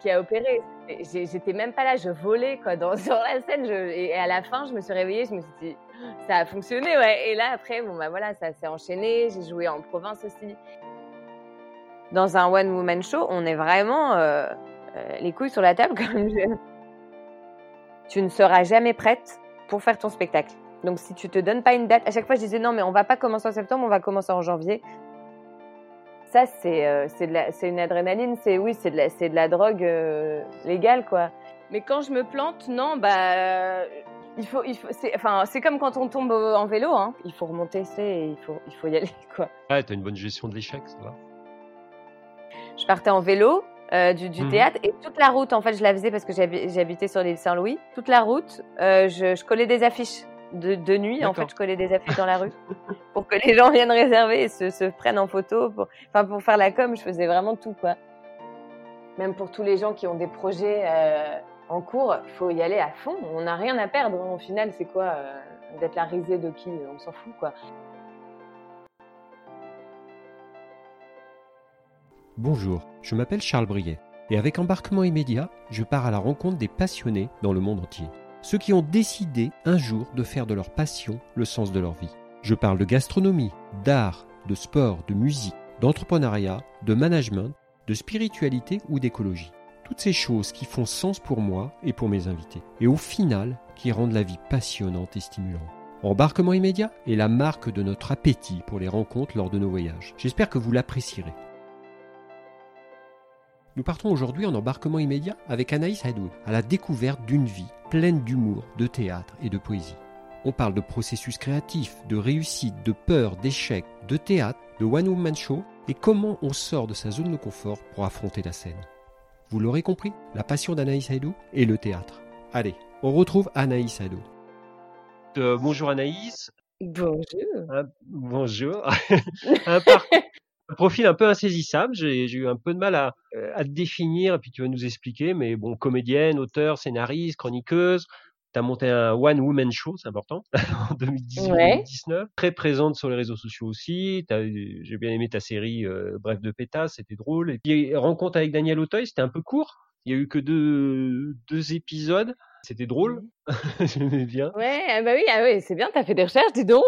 Qui, a opéré. J'étais même pas là, je volais quoi, dans, sur la scène. et à la fin, je me suis réveillée, je me suis dit, ça a fonctionné, ouais. Et là, après, bon, bah voilà, ça s'est enchaîné. J'ai joué en province aussi. Dans un one-woman show, on est vraiment euh, euh, les couilles sur la table. Comme je... Tu ne seras jamais prête pour faire ton spectacle. Donc, si tu te donnes pas une date, à chaque fois, je disais non, mais on va pas commencer en septembre, on va commencer en janvier. Ça, c'est euh, c'est de la- c'est une adrénaline, c'est oui, c'est de, la- c'est de la drogue euh, légale, quoi. Mais quand je me plante, non, bah, euh, il faut, il faut, c'est, enfin, c'est comme quand on tombe en vélo, hein. Il faut remonter, c'est, il faut, il faut y aller, quoi. Ouais, t'as une bonne gestion de l'échec, ça va. Je partais en vélo euh, du, du Mhm. théâtre et toute la route, en fait, je la faisais parce que j'habi- j'habitais sur l'île Saint-Louis. Toute la route, euh, je, je collais des affiches de, de nuit. En fait, je collais des affiches dans la rue pour que les gens viennent réserver et se, se prennent en photo. Pour, enfin, pour faire la com, je faisais vraiment tout, quoi. Même pour tous les gens qui ont des projets euh, en cours, il faut y aller à fond. On n'a rien à perdre. Au final, c'est quoi euh, D'être la risée de qui On s'en fout, quoi. Bonjour, je m'appelle Charles Briet et avec embarquement immédiat, je pars à la rencontre des passionnés dans le monde entier. Ceux qui ont décidé un jour de faire de leur passion le sens de leur vie. Je parle de gastronomie, d'art, de sport, de musique, d'entrepreneuriat, de management, de spiritualité ou d'écologie. Toutes ces choses qui font sens pour moi et pour mes invités. Et au final, qui rendent la vie passionnante et stimulante. Embarquement immédiat est la marque de notre appétit pour les rencontres lors de nos voyages. J'espère que vous l'apprécierez. Nous partons aujourd'hui en embarquement immédiat avec Anaïs Hadoud à la découverte d'une vie pleine d'humour, de théâtre et de poésie. On parle de processus créatif, de réussite, de peur, d'échec, de théâtre, de one-woman show et comment on sort de sa zone de confort pour affronter la scène. Vous l'aurez compris, la passion d'Anaïs Hadoud est le théâtre. Allez, on retrouve Anaïs Hadoud. Euh, bonjour Anaïs. Bonjour. Un- bonjour. un, parcours- un profil un peu insaisissable. J'ai eu un peu de mal à, euh, à te définir, et puis tu vas nous expliquer. Mais bon, comédienne, auteur, scénariste, chroniqueuse. Tu as monté un One Woman Show, c'est important, en 2018-2019. Très présente sur les réseaux sociaux aussi. J'ai bien aimé ta série euh, Bref de pétasse, c'était drôle. Et puis, rencontre avec Daniel Auteuil, c'était un peu court. Il y a eu que deux, deux épisodes. C'était drôle. J'aimais bien. Ouais, ah bah oui, ah oui, c'est bien, t'as fait des recherches, dis donc.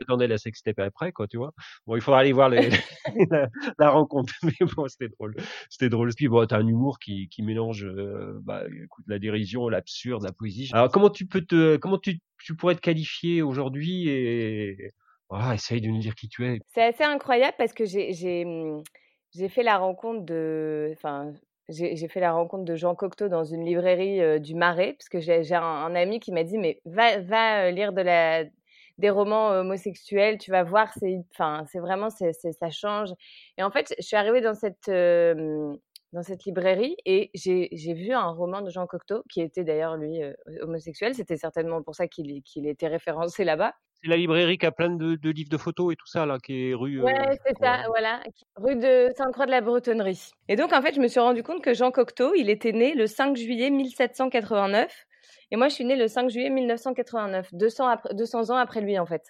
j'attendais la sextape après, quoi, tu vois. Bon, il faudra aller voir les- la, la rencontre, mais bon, c'était drôle. C'était drôle. Puis bon, t'as un humour qui, qui mélange, euh, bah, écoute, la dérision, l'absurde, la poésie. Alors, comment tu peux te, comment tu, tu pourrais te qualifier aujourd'hui et, voilà, essaye de nous dire qui tu es. C'est assez incroyable parce que j'ai j'ai j'ai fait la rencontre de enfin j'ai fait la rencontre de Jean Cocteau dans une librairie du Marais parce que j'ai un, ami qui m'a dit mais va lire des romans homosexuels, tu vas voir, c'est vraiment ça change. Et en fait, je suis arrivée dans cette librairie et j'ai vu un roman de Jean Cocteau qui était d'ailleurs lui homosexuel. C'était certainement pour ça qu'il était référencé là-bas. C'est la librairie qui a plein de, de livres de photos et tout ça, là, qui est rue. euh, Ouais, c'est ça, voilà, rue de Sainte-Croix de la Bretonnerie. Et donc, en fait, je me suis rendu compte que Jean Cocteau, il était né le 5 juillet 1789. Et moi, je suis née le 5 juillet 1989, 200, après, 200 ans après lui, en fait.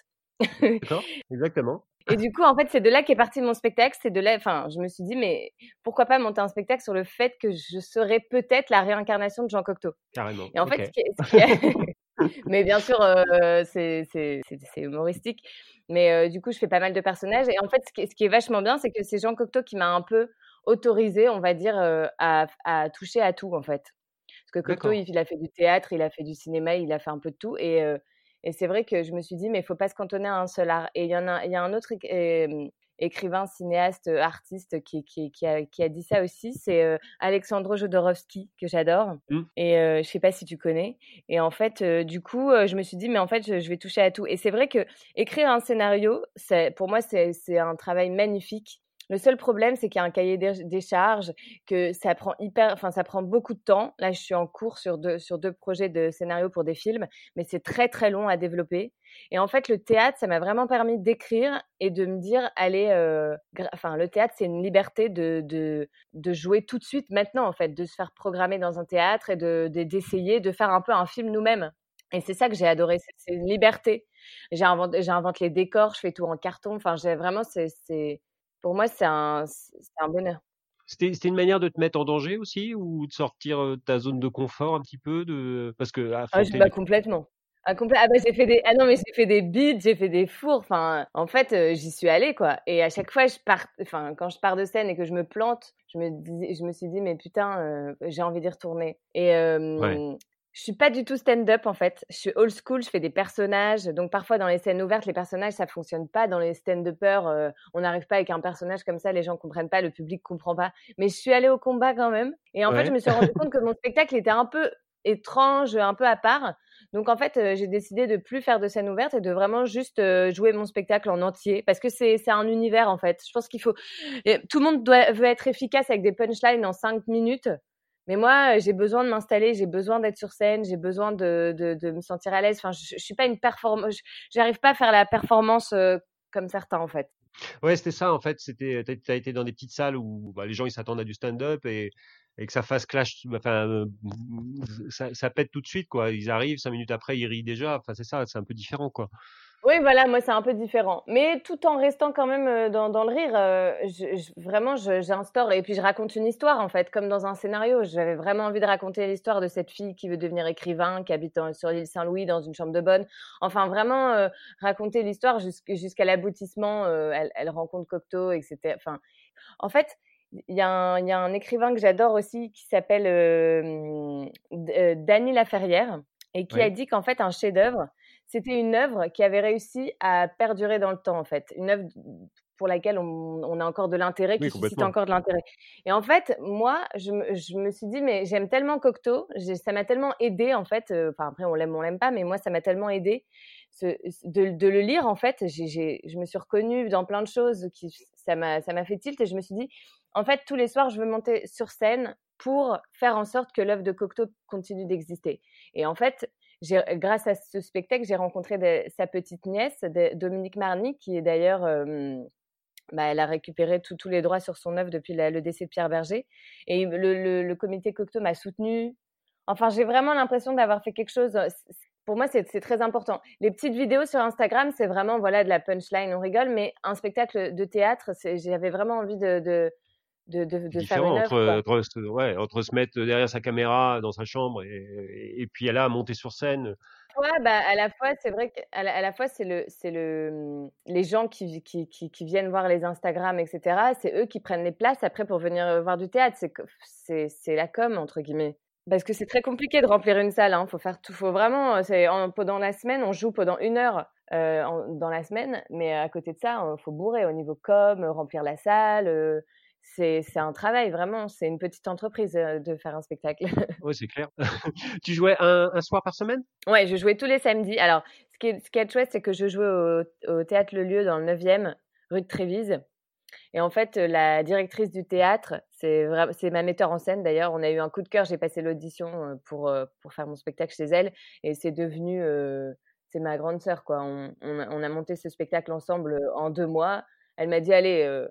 D'accord, exactement. Et du coup, en fait, c'est de là qu'est parti mon spectacle. C'est de là, enfin, je me suis dit, mais pourquoi pas monter un spectacle sur le fait que je serais peut-être la réincarnation de Jean Cocteau. Carrément. Et en fait, ce qui est- ce qui est- mais bien sûr, euh, c'est humoristique. Mais euh, du coup, je fais pas mal de personnages. Et en fait, ce qui est, ce qui est vachement bien, c'est que c'est Jean Cocteau qui m'a un peu autorisé, on va dire, euh, à, à toucher à tout, en fait. Parce que Cocteau, il, il a fait du théâtre, il a fait du cinéma, il a fait un peu de tout. Et, euh, et c'est vrai que je me suis dit, mais il faut pas se cantonner à un seul art. Et il y en a, y a un autre écrivain, cinéaste, euh, artiste qui, qui, qui, a, qui a dit ça aussi, c'est euh, Alexandre Jodorowsky, que j'adore. Mm. Et euh, je sais pas si tu connais. Et en fait, euh, du coup, euh, je me suis dit, mais en fait, je, je vais toucher à tout. Et c'est vrai que écrire un scénario, pour moi, c'est un travail magnifique. Le seul problème, c'est qu'il y a un cahier des charges, que ça prend hyper, enfin, ça prend beaucoup de temps. Là, je suis en cours sur deux, sur deux projets de scénario pour des films, mais c'est très, très long à développer. Et en fait, le théâtre, ça m'a vraiment permis d'écrire et de me dire, allez, euh, le théâtre, c'est une liberté de, de, de, jouer tout de suite maintenant, en fait, de se faire programmer dans un théâtre et de, d'essayer de faire un peu un film nous-mêmes. Et c'est ça que j'ai adoré, c'est une liberté. J'invente, les décors, je fais tout en carton. Enfin, j'ai vraiment, c'est, pour moi, c'est un, un bonheur. C'était, une manière de te mettre en danger aussi ou de sortir de ta zone de confort un petit peu de parce que ah, je, bah, complètement. Ah, ah bah j'ai fait des ah non mais j'ai fait des beats, j'ai fait des fours. Enfin, en fait, j'y suis allée quoi. Et à chaque fois, je pars. Enfin, quand je pars de scène et que je me plante, je me dis, je me suis dit mais putain, j'ai envie d'y retourner. Et euh, je suis pas du tout stand-up en fait. Je suis old school, je fais des personnages. Donc parfois dans les scènes ouvertes, les personnages ça fonctionne pas. Dans les stand-uppers, euh, on n'arrive pas avec un personnage comme ça, les gens comprennent pas, le public comprend pas. Mais je suis allée au combat quand même. Et en fait, je me suis rendu compte que mon spectacle était un peu étrange, un peu à part. Donc en fait, euh, j'ai décidé de plus faire de scène ouverte et de vraiment juste euh, jouer mon spectacle en entier parce que c'est c'est un univers en fait. Je pense qu'il faut tout le monde doit veut être efficace avec des punchlines en cinq minutes. Mais moi, j'ai besoin de m'installer, j'ai besoin d'être sur scène, j'ai besoin de, de, de, me sentir à l'aise. Enfin, je, je suis pas une performance, j'arrive pas à faire la performance euh, comme certains en fait. Ouais, c'était ça en fait. C'était, t'as été dans des petites salles où bah, les gens ils s'attendent à du stand-up et, que ça fasse clash, enfin, euh, ça, ça, pète tout de suite quoi. Ils arrivent cinq minutes après, ils rient déjà. Enfin, c'est ça, c'est un peu différent quoi. Oui, voilà, moi c'est un peu différent, mais tout en restant quand même euh, dans, dans le rire. Euh, je, je, vraiment, j'instaure et puis je raconte une histoire en fait, comme dans un scénario. J'avais vraiment envie de raconter l'histoire de cette fille qui veut devenir écrivain, qui habite sur l'île Saint-Louis dans une chambre de bonne. Enfin, vraiment euh, raconter l'histoire jusqu'à l'aboutissement. elle, elle, rencontre Cocteau, etc. Enfin, en fait, il y, a un, y a un écrivain que j'adore aussi qui s'appelle Dany Laferrière et qui a dit qu'en fait un chef-d'œuvre c'était une œuvre qui avait réussi à perdurer dans le temps, en fait. Une œuvre pour laquelle on, a encore de l'intérêt, qui suscite encore de l'intérêt. Et en fait, moi, je, me suis dit, mais j'aime tellement Cocteau, ça m'a tellement aidé, en fait. Euh, enfin, après, on l'aime, on l'aime pas, mais moi, ça m'a tellement aidé de, le lire, en fait. je me suis reconnue dans plein de choses, qui, ça m'a fait tilt, et je me suis dit, en fait, tous les soirs, je veux monter sur scène pour faire en sorte que l'œuvre de Cocteau continue d'exister. Et en fait, grâce à ce spectacle, j'ai rencontré sa petite nièce, Dominique Marny, qui est d'ailleurs, bah, elle a récupéré tous les droits sur son œuvre depuis le décès de Pierre Berger. Et le, comité Cocteau m'a soutenue. Enfin, j'ai vraiment l'impression d'avoir fait quelque chose. Pour moi, c'est très important. Les petites vidéos sur Instagram, c'est vraiment voilà de la punchline, on rigole, mais un spectacle de théâtre, j'avais vraiment envie de, de, de faire une entre, entre, ouais, entre, se mettre derrière sa caméra dans sa chambre et, et puis elle a monter sur scène. Ouais, bah, à la fois, c'est vrai qu'à la, à la fois, c'est le, c'est le, mmh, les gens qui, qui, qui, qui, viennent voir les Instagram, etc. C'est eux qui prennent les places après pour venir euh, voir du théâtre. C'est, c'est, c'est la com, entre guillemets. Parce que c'est très compliqué de remplir une salle. Hein. Faut faire tout. Faut vraiment. Euh, c'est en, pendant la semaine, on joue pendant une heure euh, dans la semaine, mais à côté de ça, il faut bourrer au niveau com, remplir la salle. Euh, c'est un travail, vraiment. C'est une petite entreprise de faire un spectacle. oui, c'est clair. tu jouais un, un, soir par semaine? Ouais, je jouais tous les samedis. Alors, ce qui est, ce qui est chouette, c'est que je jouais au, au, théâtre Le Lieu dans le 9e, rue de Trévise. Et en fait, la directrice du théâtre, c'est ma metteur en scène d'ailleurs. On a eu un coup de cœur. J'ai passé l'audition pour, pour faire mon spectacle chez elle. Et c'est devenu. c'est ma grande sœur, quoi. On, on, on, a monté ce spectacle ensemble en deux mois. Elle m'a dit Allez,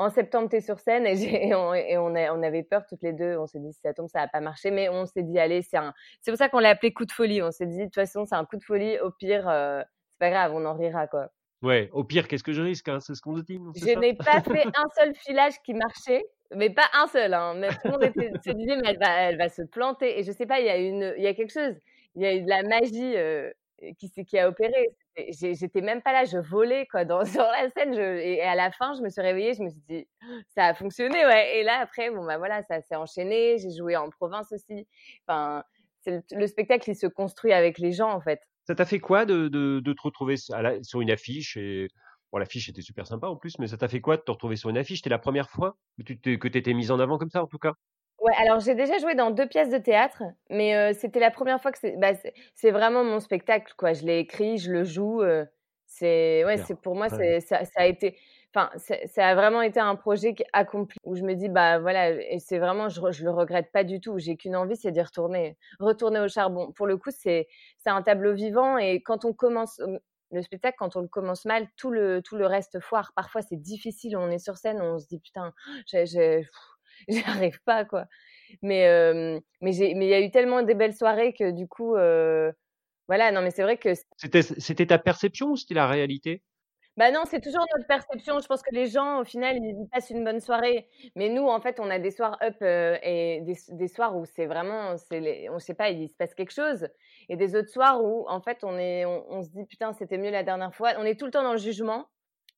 en septembre, tu es sur scène et, on, et on, on, avait peur toutes les deux. On s'est dit, si ça tombe, ça va pas marcher. Mais on s'est dit, allez, c'est un. C'est pour ça qu'on l'a appelé coup de folie. On s'est dit, de toute façon, c'est un coup de folie. Au pire, euh, c'est pas grave, on en rira, quoi. Ouais, au pire, qu'est-ce que je risque hein C'est ce qu'on dit. Je n'ai pas fait un seul filage qui marchait, mais pas un seul. Hein. Mais tout le monde était, se disait, mais elle va, elle va se planter. Et je sais pas, il y a une, il y a quelque chose. Il y a eu de la magie euh, qui, qui a opéré j'étais même pas là, je volais quoi dans, sur la scène. Et à la fin, je me suis réveillée, je me suis dit, ça a fonctionné, ouais. Et là, après, bon bah voilà, ça s'est enchaîné. J'ai joué en province aussi. Enfin, le, le, spectacle, il se construit avec les gens en fait. Ça t'a fait quoi de, de, te retrouver sur une affiche et bon, l'affiche était super sympa en plus, mais ça t'a fait quoi de te retrouver sur une affiche? C'était la première fois que tu t'étais mise en avant comme ça en tout cas? Ouais, alors j'ai déjà joué dans deux pièces de théâtre, mais euh, c'était la première fois que c'est bah, c'est vraiment mon spectacle quoi. Je l'ai écrit, je le joue. Euh, c'est ouais, c'est pour moi c'est ça, ça, a été. enfin, ça a vraiment été un projet accompli où je me dis, bah voilà, et c'est vraiment, je, je le regrette pas du tout. J'ai qu'une envie, c'est d'y retourner, retourner au charbon. Pour le coup, c'est c'est un tableau vivant et quand on commence le spectacle, quand on le commence mal, tout le tout le reste foire. Parfois, c'est difficile. On est sur scène, on se dit putain, j'y arrive pas quoi. Mais mais j'ai mais il y a eu tellement des belles soirées que du coup. Voilà, non, mais c'est vrai que. C'était ta perception ou c'était la réalité? Bah non, c'est toujours notre perception. Je pense que les gens, au final, ils passent une bonne soirée. Mais nous, en fait, on a des soirs up euh, et des, des, soirs où c'est vraiment, c'est on sait pas, il se passe quelque chose. Et des autres soirs où, en fait, on, est, on, se dit, putain, c'était mieux la dernière fois. On est tout le temps dans le jugement.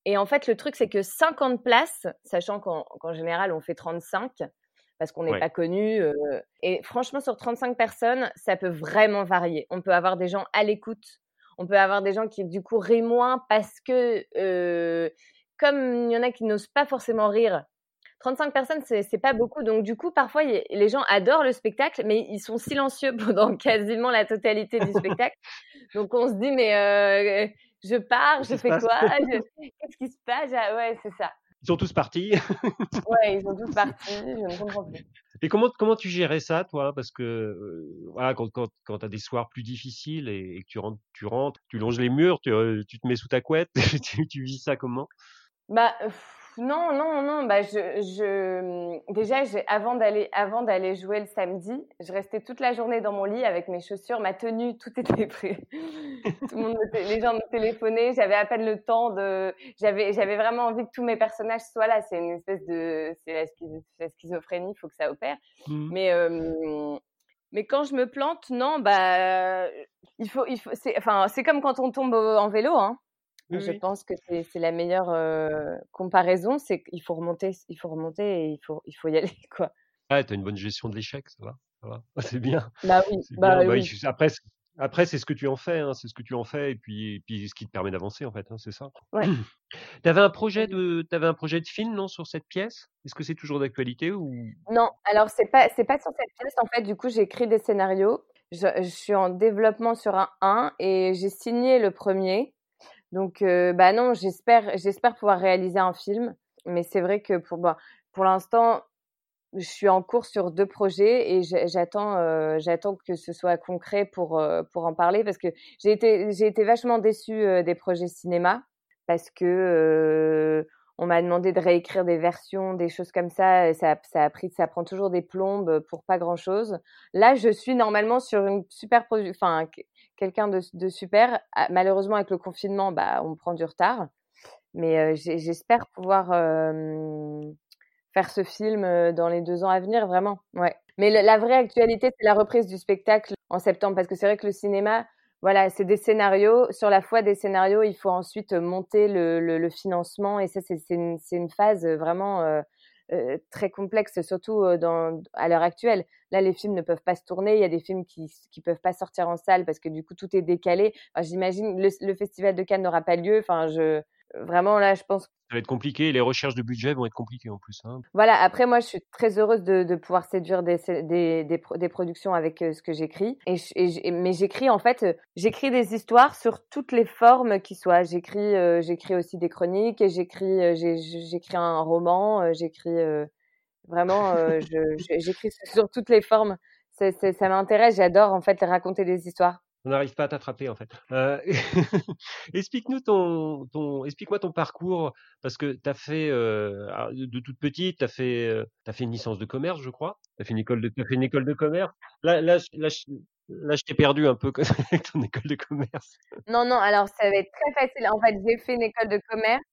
Et en fait, le truc, c'est que 50 places, sachant qu'en général, on fait 35, parce qu'on n'est pas connu. Euh, et franchement, sur 35 personnes, ça peut vraiment varier. On peut avoir des gens à l'écoute on peut avoir des gens qui, du coup, rient moins parce que, euh, comme il y en a qui n'osent pas forcément rire, 35 personnes, c'est pas beaucoup. Donc, du coup, parfois, les gens adorent le spectacle, mais ils sont silencieux pendant quasiment la totalité du spectacle. Donc, on se dit, mais euh, je pars, je fais quoi? Qu'est-ce qui se passe? Ah, Ouais, c'est ça. Ils sont tous partis. ouais, ils sont tous partis. Je ne comprends plus. Et comment, comment tu gérais ça, toi? Parce que voilà, quand, quand, quand tu as des soirs plus difficiles et, que tu rentres, tu rentres, tu longes les murs, tu, tu te mets sous ta couette, tu, tu vis ça comment? Bah non, non, non. Bah, je, je... Mmh, déjà, avant d'aller, avant d'aller jouer le samedi, je restais toute la journée dans mon lit avec mes chaussures, ma tenue, tout était prêt. tout le monde les gens me téléphonaient. J'avais à peine le temps de. J'avais, j'avais vraiment envie que tous mes personnages soient là. C'est une espèce de, c'est la, schizophrénie. Il faut que ça opère. Mmh. Mais mais quand je me plante, non, bah, il faut, il faut. C'est, enfin, c'est comme quand on tombe en vélo, hein. Je pense que c'est la meilleure comparaison, c'est qu'il faut remonter, il faut remonter et il faut, il faut y aller, quoi. Ah, tu as une bonne gestion de l'échec, ça va, ça va. C'est bien. Bah oui, bah, bah Après, après c'est ce que tu en fais, hein, c'est ce que tu en fais et puis, et puis ce qui te permet d'avancer, en fait, hein, c'est ça. Ouais. tu avais un projet de, avais un projet de film, non, sur cette pièce? Est-ce que c'est toujours d'actualité ou? Non, alors c'est pas, c'est pas sur cette pièce. En fait, du coup, j'écris des scénarios. Je, je, suis en développement sur un 1 et j'ai signé le premier. Donc, euh, bah non, j'espère, pouvoir réaliser un film. Mais c'est vrai que pour, bah, pour l'instant, je suis en cours sur deux projets et j'attends, euh, j'attends que ce soit concret pour, euh, pour en parler parce que j'ai été, j'ai été vachement déçue des projets cinéma parce que on m'a demandé de réécrire des versions, des choses comme ça. Et ça, ça a pris, ça prend toujours des plombes pour pas grand chose. Là, je suis normalement sur une super enfin, quelqu'un de, super. Ah, malheureusement, avec le confinement, bah, on prend du retard. Mais euh, j'espère pouvoir faire ce film euh, dans les deux ans à venir, vraiment. Ouais. Mais la, vraie actualité, c'est la reprise du spectacle en septembre, parce que c'est vrai que le cinéma, voilà, c'est des scénarios. Sur la foi des scénarios, il faut ensuite monter le, financement, et ça, c'est une, une, phase vraiment euh, euh, très complexe, surtout à l'heure actuelle. Là, les films ne peuvent pas se tourner. Il y a des films qui ne peuvent pas sortir en salle parce que du coup, tout est décalé. J'imagine le, le festival de Cannes n'aura pas lieu. Enfin, je, vraiment, là, je pense ça va être compliqué. Les recherches de budget vont être compliquées en plus. Hein. Voilà. Après, moi, je suis très heureuse de, de pouvoir séduire des, des, des, des productions avec euh, ce que j'écris. Et, et mais j'écris en fait, euh, j'écris des histoires sur toutes les formes qui soient. J'écris, euh, j'écris aussi des chroniques. Et j'écris, j'écris un roman. j'écris vraiment, j'écris sur toutes les formes. ça m'intéresse. J'adore en fait raconter des histoires on n'arrive pas à t'attraper en fait. Euh, explique-nous ton, explique-moi ton parcours parce que tu as fait euh, de toute petite, tu as fait, euh, fait une licence de commerce, je crois. Tu as fait une école de, fait une école de commerce. Là, là, là, là, je t'ai perdu un peu avec ton école de commerce. Non, non. Alors ça va être très facile. En fait, j'ai fait une école de commerce.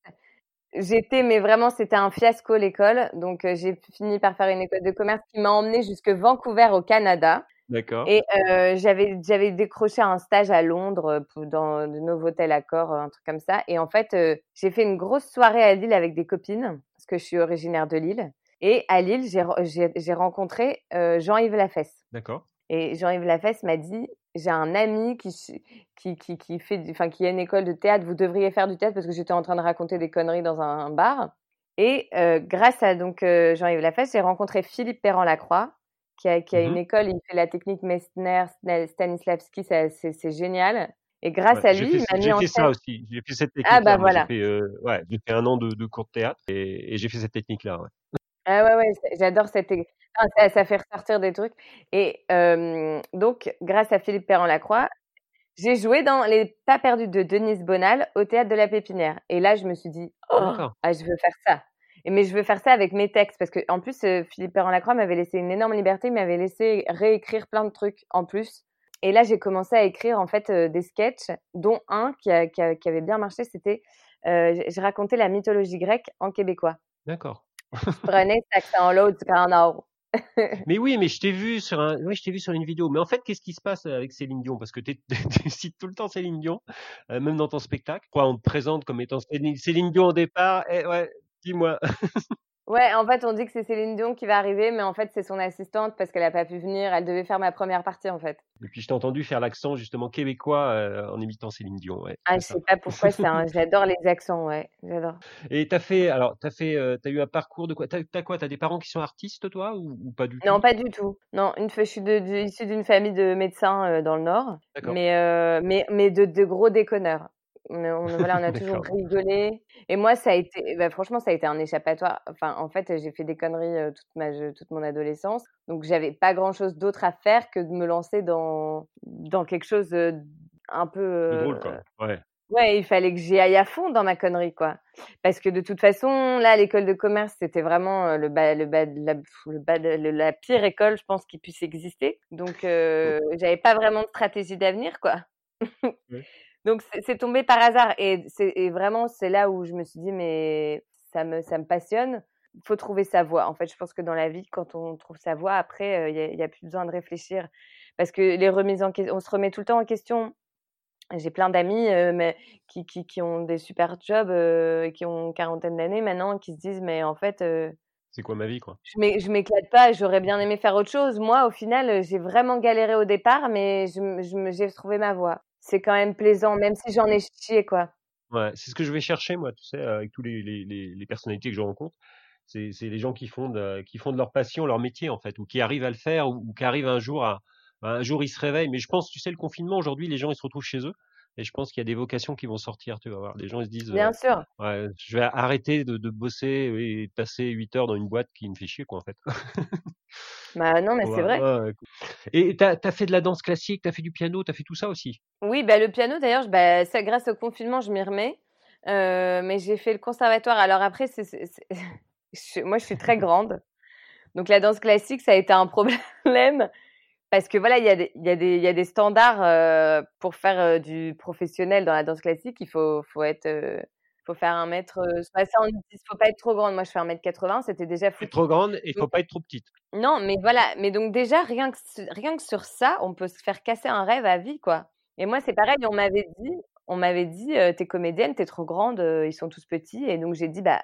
J'étais, mais vraiment, c'était un fiasco l'école. Donc, j'ai fini par faire une école de commerce qui m'a emmenée jusque Vancouver au Canada. D'accord. Et euh, j'avais j'avais décroché un stage à Londres dans de Novotel Accor, un truc comme ça. Et en fait, euh, j'ai fait une grosse soirée à Lille avec des copines parce que je suis originaire de Lille. Et à Lille, j'ai rencontré euh, Jean-Yves Lafesse. D'accord. Et Jean-Yves Lafesse m'a dit j'ai un ami qui, qui, qui, qui fait, enfin, qui a une école de théâtre. Vous devriez faire du théâtre parce que j'étais en train de raconter des conneries dans un, bar. Et grâce à donc Jean-Yves Lafesse, j'ai rencontré Philippe Perrand-Lacroix, qui a, qui a une mmh école, il fait la technique Messner, Stanislavski, c'est génial. Et grâce à lui, il m'a mis J'ai fait ça aussi. J'ai fait cette technique. Ah bah voilà. J'ai fait, ouais, j'ai fait un an de, de cours de théâtre et, et j'ai fait cette technique-là. Ouais. Ah ouais, ouais, j'adore cette. ça, ça, fait ressortir des trucs. Et donc, grâce à Philippe Perrin-Lacroix, j'ai joué dans Les Pas perdus de Denise Bonal au théâtre de la Pépinière. Et là, je me suis dit, oh, ah, je veux faire ça. Mais je veux faire ça avec mes textes parce que en plus, Philippe Perrin-Lacroix m'avait laissé une énorme liberté, il m'avait laissé réécrire plein de trucs en plus. Et là, j'ai commencé à écrire en fait des sketchs, dont un qui, qui, avait bien marché, c'était je racontais la mythologie grecque en québécois. D'accord. Prenez cet accent l'autre du Nord. mais oui, mais je t'ai vu sur un, oui, je t'ai vu sur une vidéo. Mais en fait, qu'est-ce qui se passe avec Céline Dion? Parce que tu cites tout le temps Céline Dion, euh, même dans ton spectacle. Quoi, on te présente comme étant Céline, Dion au départ. Ouais, dis-moi. Ouais, en fait, on dit que c'est Céline Dion qui va arriver, mais en fait, c'est son assistante parce qu'elle n'a pas pu venir. Elle devait faire ma première partie, en fait. Et puis, je t'ai entendu faire l'accent, justement, québécois euh, en imitant Céline Dion. Ouais, ah, je sais pas pourquoi, un... j'adore les accents, ouais, j'adore. Et t'as fait, alors, t'as fait, euh, t'as eu un parcours de quoi? T'as as quoi? T'as des parents qui sont artistes, toi, ou, pas du tout? Non, pas du tout. Non, une fois, je suis de, issue d'une famille de médecins euh, dans le Nord, mais, mais, mais de, de gros déconneurs. On a, voilà, on a toujours rigolé. Et moi, ça a été, bah, franchement, ça a été un échappatoire. Enfin, en fait, j'ai fait des conneries toute, ma, toute mon adolescence. Donc, j'avais pas grand chose d'autre à faire que de me lancer dans, dans quelque chose un peu. drôle, quoi. Ouais. Ouais, il fallait que j'y aille à fond dans ma connerie, quoi. Parce que de toute façon, là, l'école de commerce, c'était vraiment le bas, le bas, la, le bas la pire école, je pense, qui puisse exister. Donc, euh, j'avais pas vraiment de stratégie d'avenir, quoi. Donc c'est tombé par hasard et, et vraiment c'est là où je me suis dit mais ça me ça me passionne. Il faut trouver sa voie. En fait, je pense que dans la vie, quand on trouve sa voie, après, il n'y a, a, plus besoin de réfléchir parce que les remises en question, on se remet tout le temps en question. J'ai plein d'amis mais qui, qui, qui, ont des super jobs et qui ont une quarantaine d'années maintenant, qui se disent mais en fait c'est quoi ma vie quoi? Je m'éclate pas, j'aurais bien aimé faire autre chose. Moi, au final, j'ai vraiment galéré au départ, mais j'ai trouvé ma voie c'est quand même plaisant, même si j'en ai chié, quoi. Ouais, c'est ce que je vais chercher, moi, tu sais, avec tous les, les, les, personnalités que je rencontre. C'est les gens qui font, de, qui font de leur passion leur métier, en fait, ou qui arrivent à le faire, ou, qui arrivent un jour à. Un jour, ils se réveillent. Mais je pense, tu sais, le confinement, aujourd'hui, les gens, ils se retrouvent chez eux. Et je pense qu'il y a des vocations qui vont sortir, tu vas voir. Les gens, ils se disent. Bien sûr. Ouais, je vais arrêter de, de bosser et de passer 8 heures dans une boîte qui me fait chier, quoi, en fait. Bah non, mais c'est vrai. Et tu as, fait de la danse classique, tu as fait du piano, tu as fait tout ça aussi? Oui, bah, le piano d'ailleurs, bah, ça, grâce au confinement, je m'y remets. Euh, mais j'ai fait le conservatoire. Alors après, moi, je suis très grande. Donc la danse classique, ça a été un problème. Parce que voilà, il y, a des, y, a des, y a des standards euh, pour faire euh, du professionnel dans la danse classique. Il faut, faut être faut faire un mètre. Euh, faut pas être trop grande. Moi, je fais un mètre 80, c'était déjà fou. Trop grande et il faut pas être trop petite. Non, mais voilà. Mais donc déjà, rien que, rien que sur ça, on peut se faire casser un rêve à vie, quoi. Et moi, c'est pareil. On m'avait dit, on m'avait dit, «Euh, t'es comédienne, t'es trop grande, euh, ils sont tous petits. Et donc j'ai dit, bah,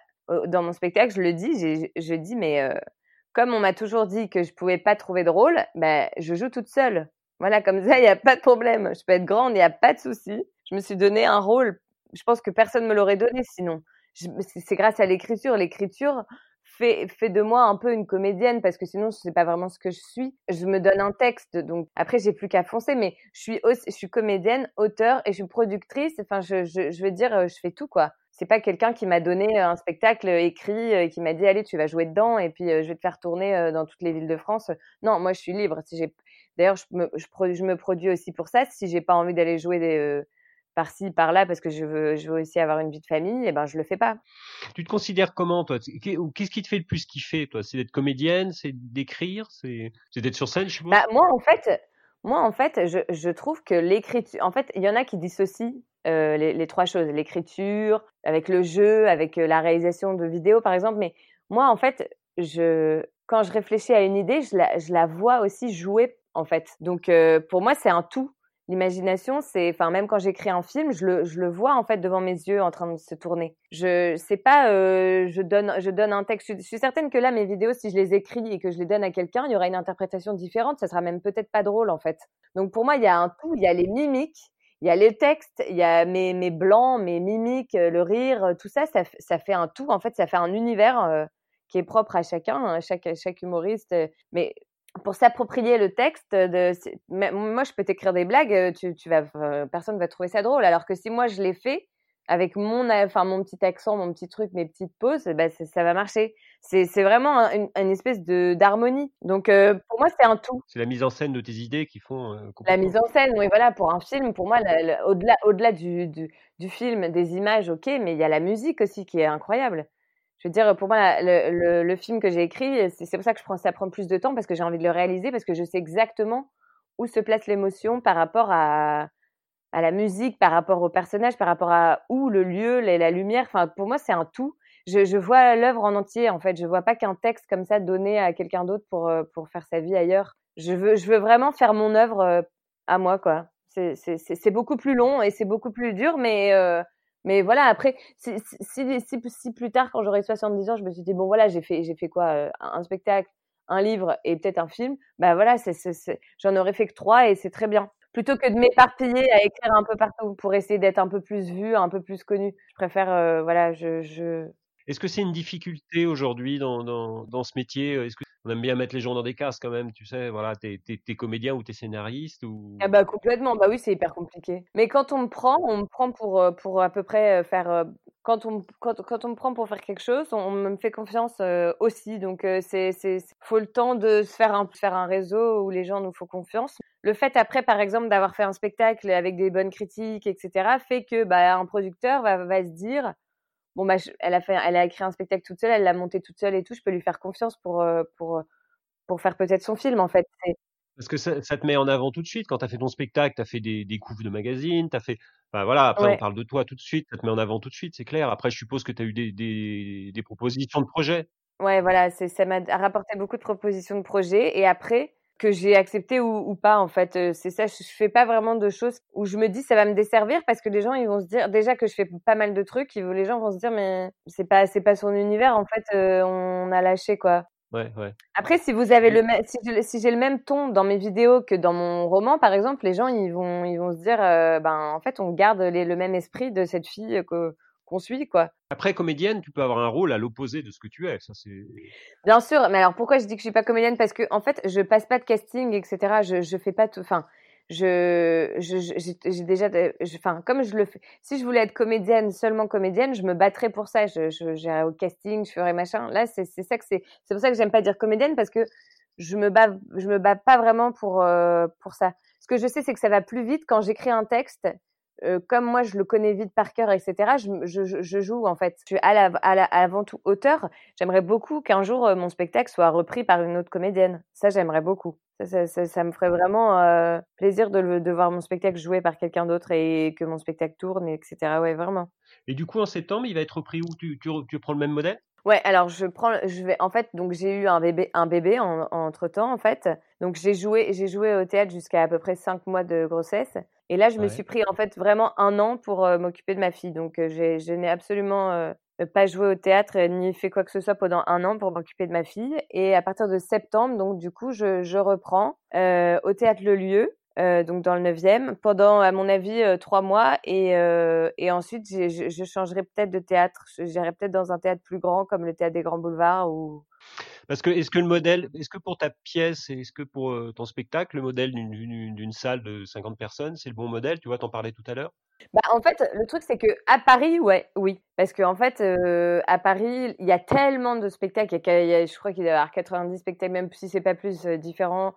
dans mon spectacle, je le dis, je dis, mais comme on m'a toujours dit que je pouvais pas trouver de rôle, bah, je joue toute seule. Voilà, comme ça, il n'y a pas de problème. Je peux être grande, il n'y a pas de souci. Je me suis donné un rôle je pense que personne me l'aurait donné sinon. C'est grâce à l'écriture. L'écriture fait, fait de moi un peu une comédienne parce que sinon, ce n'est pas vraiment ce que je suis. Je me donne un texte, donc après, j'ai plus qu'à foncer, mais je suis, je suis comédienne, auteur et je suis productrice. Enfin, je, je, je veux dire, je fais tout, quoi. C'est pas quelqu'un qui m'a donné un spectacle écrit et qui m'a dit allez tu vas jouer dedans et puis euh, je vais te faire tourner euh, dans toutes les villes de France. Non, moi je suis libre. Si j'ai d'ailleurs je me, je, je, me produis aussi pour ça. Si j'ai pas envie d'aller jouer des, par-ci, par-là, parce que je veux, je veux aussi avoir une vie de famille, et ben je le fais pas. Tu te considères comment, toi? Qu'est-ce qui te fait le plus kiffer, toi? C'est d'être comédienne, c'est d'écrire, c'est d'être sur scène, je suppose? Bah, Moi, en fait, moi, en fait, je, je trouve que l'écriture, en fait, il y en a qui dissocient euh, les, trois choses, l'écriture, avec le jeu, avec euh, la réalisation de vidéos, par exemple. Mais moi, en fait, je, quand je réfléchis à une idée, je la, je la vois aussi jouer, en fait. Donc, euh, pour moi, c'est un tout. L'imagination, c'est, enfin, même quand j'écris un film, je le, je le vois en fait devant mes yeux en train de se tourner. Je sais pas, je donne, je donne un texte. Je, suis certaine que là, mes vidéos, si je les écris et que je les donne à quelqu'un, il y aura une interprétation différente. Ça sera même peut-être pas drôle en fait. Donc pour moi, il y a un tout. Il y a les mimiques, il y a les textes, il y a mes, mes blancs, mes mimiques, le rire, tout ça, ça, ça fait un tout. En fait, ça fait un univers euh, qui est propre à chacun, hein, chaque, chaque humoriste. Mais pour s'approprier le texte, de, moi je peux t'écrire des blagues, tu, tu vas, personne va trouver ça drôle. Alors que si moi je l'ai fait, avec mon, enfin, mon petit accent, mon petit truc, mes petites pauses, bah, ça va marcher. C'est vraiment une, espèce de d'harmonie. Donc, euh, pour moi, c'est un tout. C'est la mise en scène de tes idées qui font. Euh, la mise en scène, oui, voilà, pour un film, pour moi, au-delà au -delà du, du, du, film, des images, ok, mais il y a la musique aussi qui est incroyable. Je veux dire, pour moi, le, le, le film que j'ai écrit, c'est pour ça que je prends, ça prend plus de temps parce que j'ai envie de le réaliser, parce que je sais exactement où se place l'émotion par rapport à, à la musique, par rapport au personnage, par rapport à où le lieu, la, lumière. Enfin, pour moi, c'est un tout. Je, vois l'œuvre en entier, en fait. Je vois pas qu'un texte comme ça donné à quelqu'un d'autre pour, euh, pour faire sa vie ailleurs. Je veux, je veux vraiment faire mon œuvre euh, à moi, quoi. C'est beaucoup plus long et c'est beaucoup plus dur, mais, euh, mais voilà, après, si, si, si, plus tard, quand j'aurai 70 ans, je me suis dit, bon, voilà, j'ai fait, fait quoi Un spectacle, un livre et peut-être un film, bah voilà, j'en aurais fait que trois et c'est très bien plutôt que de m'éparpiller à écrire un peu partout pour essayer d'être un peu plus vu, un peu plus connu. Je préfère, euh, voilà, je. je... Est-ce que c'est une difficulté aujourd'hui dans, dans, dans, ce métier? Qu'on aime bien mettre les gens dans des cases quand même Tu sais, voilà, t'es es, comédien ou t'es scénariste ou... Ah bah complètement, bah oui, c'est hyper compliqué. Mais quand on me prend, on me prend pour, euh, pour à peu près euh, faire quand on, quand, quand, on me prend pour faire quelque chose, on, me fait confiance euh, aussi. Donc, euh, faut le temps de se faire un, faire un réseau où les gens nous font confiance. Le fait après, par exemple, d'avoir fait un spectacle avec des bonnes critiques, etc., fait que bah, un producteur va, va se dire, bon bah, elle a fait, elle a écrit un spectacle toute seule, elle l'a monté toute seule et tout, je peux lui faire confiance pour, euh, pour, pour faire peut-être son film en fait. Parce que ça, ça, te met en avant tout de suite. Quand tu as fait ton spectacle, tu as fait des, des couves de magazines, tu as fait. Enfin, voilà, après, on parle de toi tout de suite, ça te met en avant tout de suite, c'est clair. Après, je suppose que tu as eu des, des, des, propositions de projets. Ouais, voilà, ça m'a rapporté beaucoup de propositions de projets. Et après, que j'ai accepté ou, ou, pas, en fait, c'est ça, je, fais pas vraiment de choses où je me dis ça va me desservir parce que les gens, ils vont se dire, déjà que je fais pas mal de trucs, les gens vont se dire, mais c'est pas, c'est pas son univers, en fait, euh, on a lâché, quoi. Après, si vous avez le si j'ai le même ton dans mes vidéos que dans mon roman, par exemple, les gens ils vont ils vont se dire, euh, ben en fait, on garde le même esprit de cette fille que qu'on suit, quoi. Après, comédienne, tu peux avoir un rôle à l'opposé de ce que tu es. Ça, c'est. Bien sûr, mais alors pourquoi je dis que je suis pas comédienne? Parce que en fait, je passe pas de casting, etc. Je je fais pas tout. Enfin, je, j'ai déjà, enfin, comme je le fais, si je voulais être comédienne, seulement comédienne, je me battrais pour ça. Je, j'irais au casting, je ferais machin. Là, c'est, c'est ça que c'est, c'est pour ça que j'aime pas dire comédienne parce que je me bats, je me bats pas vraiment pour, euh, pour ça. Ce que je sais, c'est que ça va plus vite quand j'écris un texte. Euh, comme moi, je le connais vite par cœur, etc. Je, je, je joue en fait. Je suis à la, à la, avant tout auteur. J'aimerais beaucoup qu'un jour euh, mon spectacle soit repris par une autre comédienne. Ça, j'aimerais beaucoup. Ça, ça, ça, me ferait vraiment euh, plaisir de, de, voir mon spectacle joué par quelqu'un d'autre et que mon spectacle tourne, etc. Ouais, vraiment. Et du coup, en septembre, il va être repris où? Tu, tu, tu prends le même modèle? Ouais, alors je prends, je vais, en fait, donc j'ai eu un bébé, un bébé en, entre temps, en fait. Donc j'ai joué, j'ai joué au théâtre jusqu'à à peu près cinq mois de grossesse. Et là, je me suis pris en fait vraiment un an pour euh, m'occuper de ma fille. Donc euh, je n'ai absolument pas joué au théâtre ni fait quoi que ce soit pendant un an pour m'occuper de ma fille. Et à partir de septembre, donc du coup, je, je reprends euh, au théâtre Le Lieu, euh, donc dans le 9e, pendant, à mon avis, euh, trois mois. Et, euh, et ensuite, je, je changerai peut-être de théâtre. J'irai peut-être dans un théâtre plus grand, comme le théâtre des Grands Boulevards. Ou... Parce que, est-ce que le modèle, est-ce que pour ta pièce est-ce que pour ton spectacle, le modèle d'une salle de 50 personnes, c'est le bon modèle? Tu vois, t'en parlais tout à l'heure bah, en fait, le truc, c'est que à Paris, ouais, oui. Parce qu'en en fait, euh, à Paris, il y a tellement de spectacles. Y a, je crois qu'il doit y avoir 90 spectacles, même si c'est pas plus euh, différent.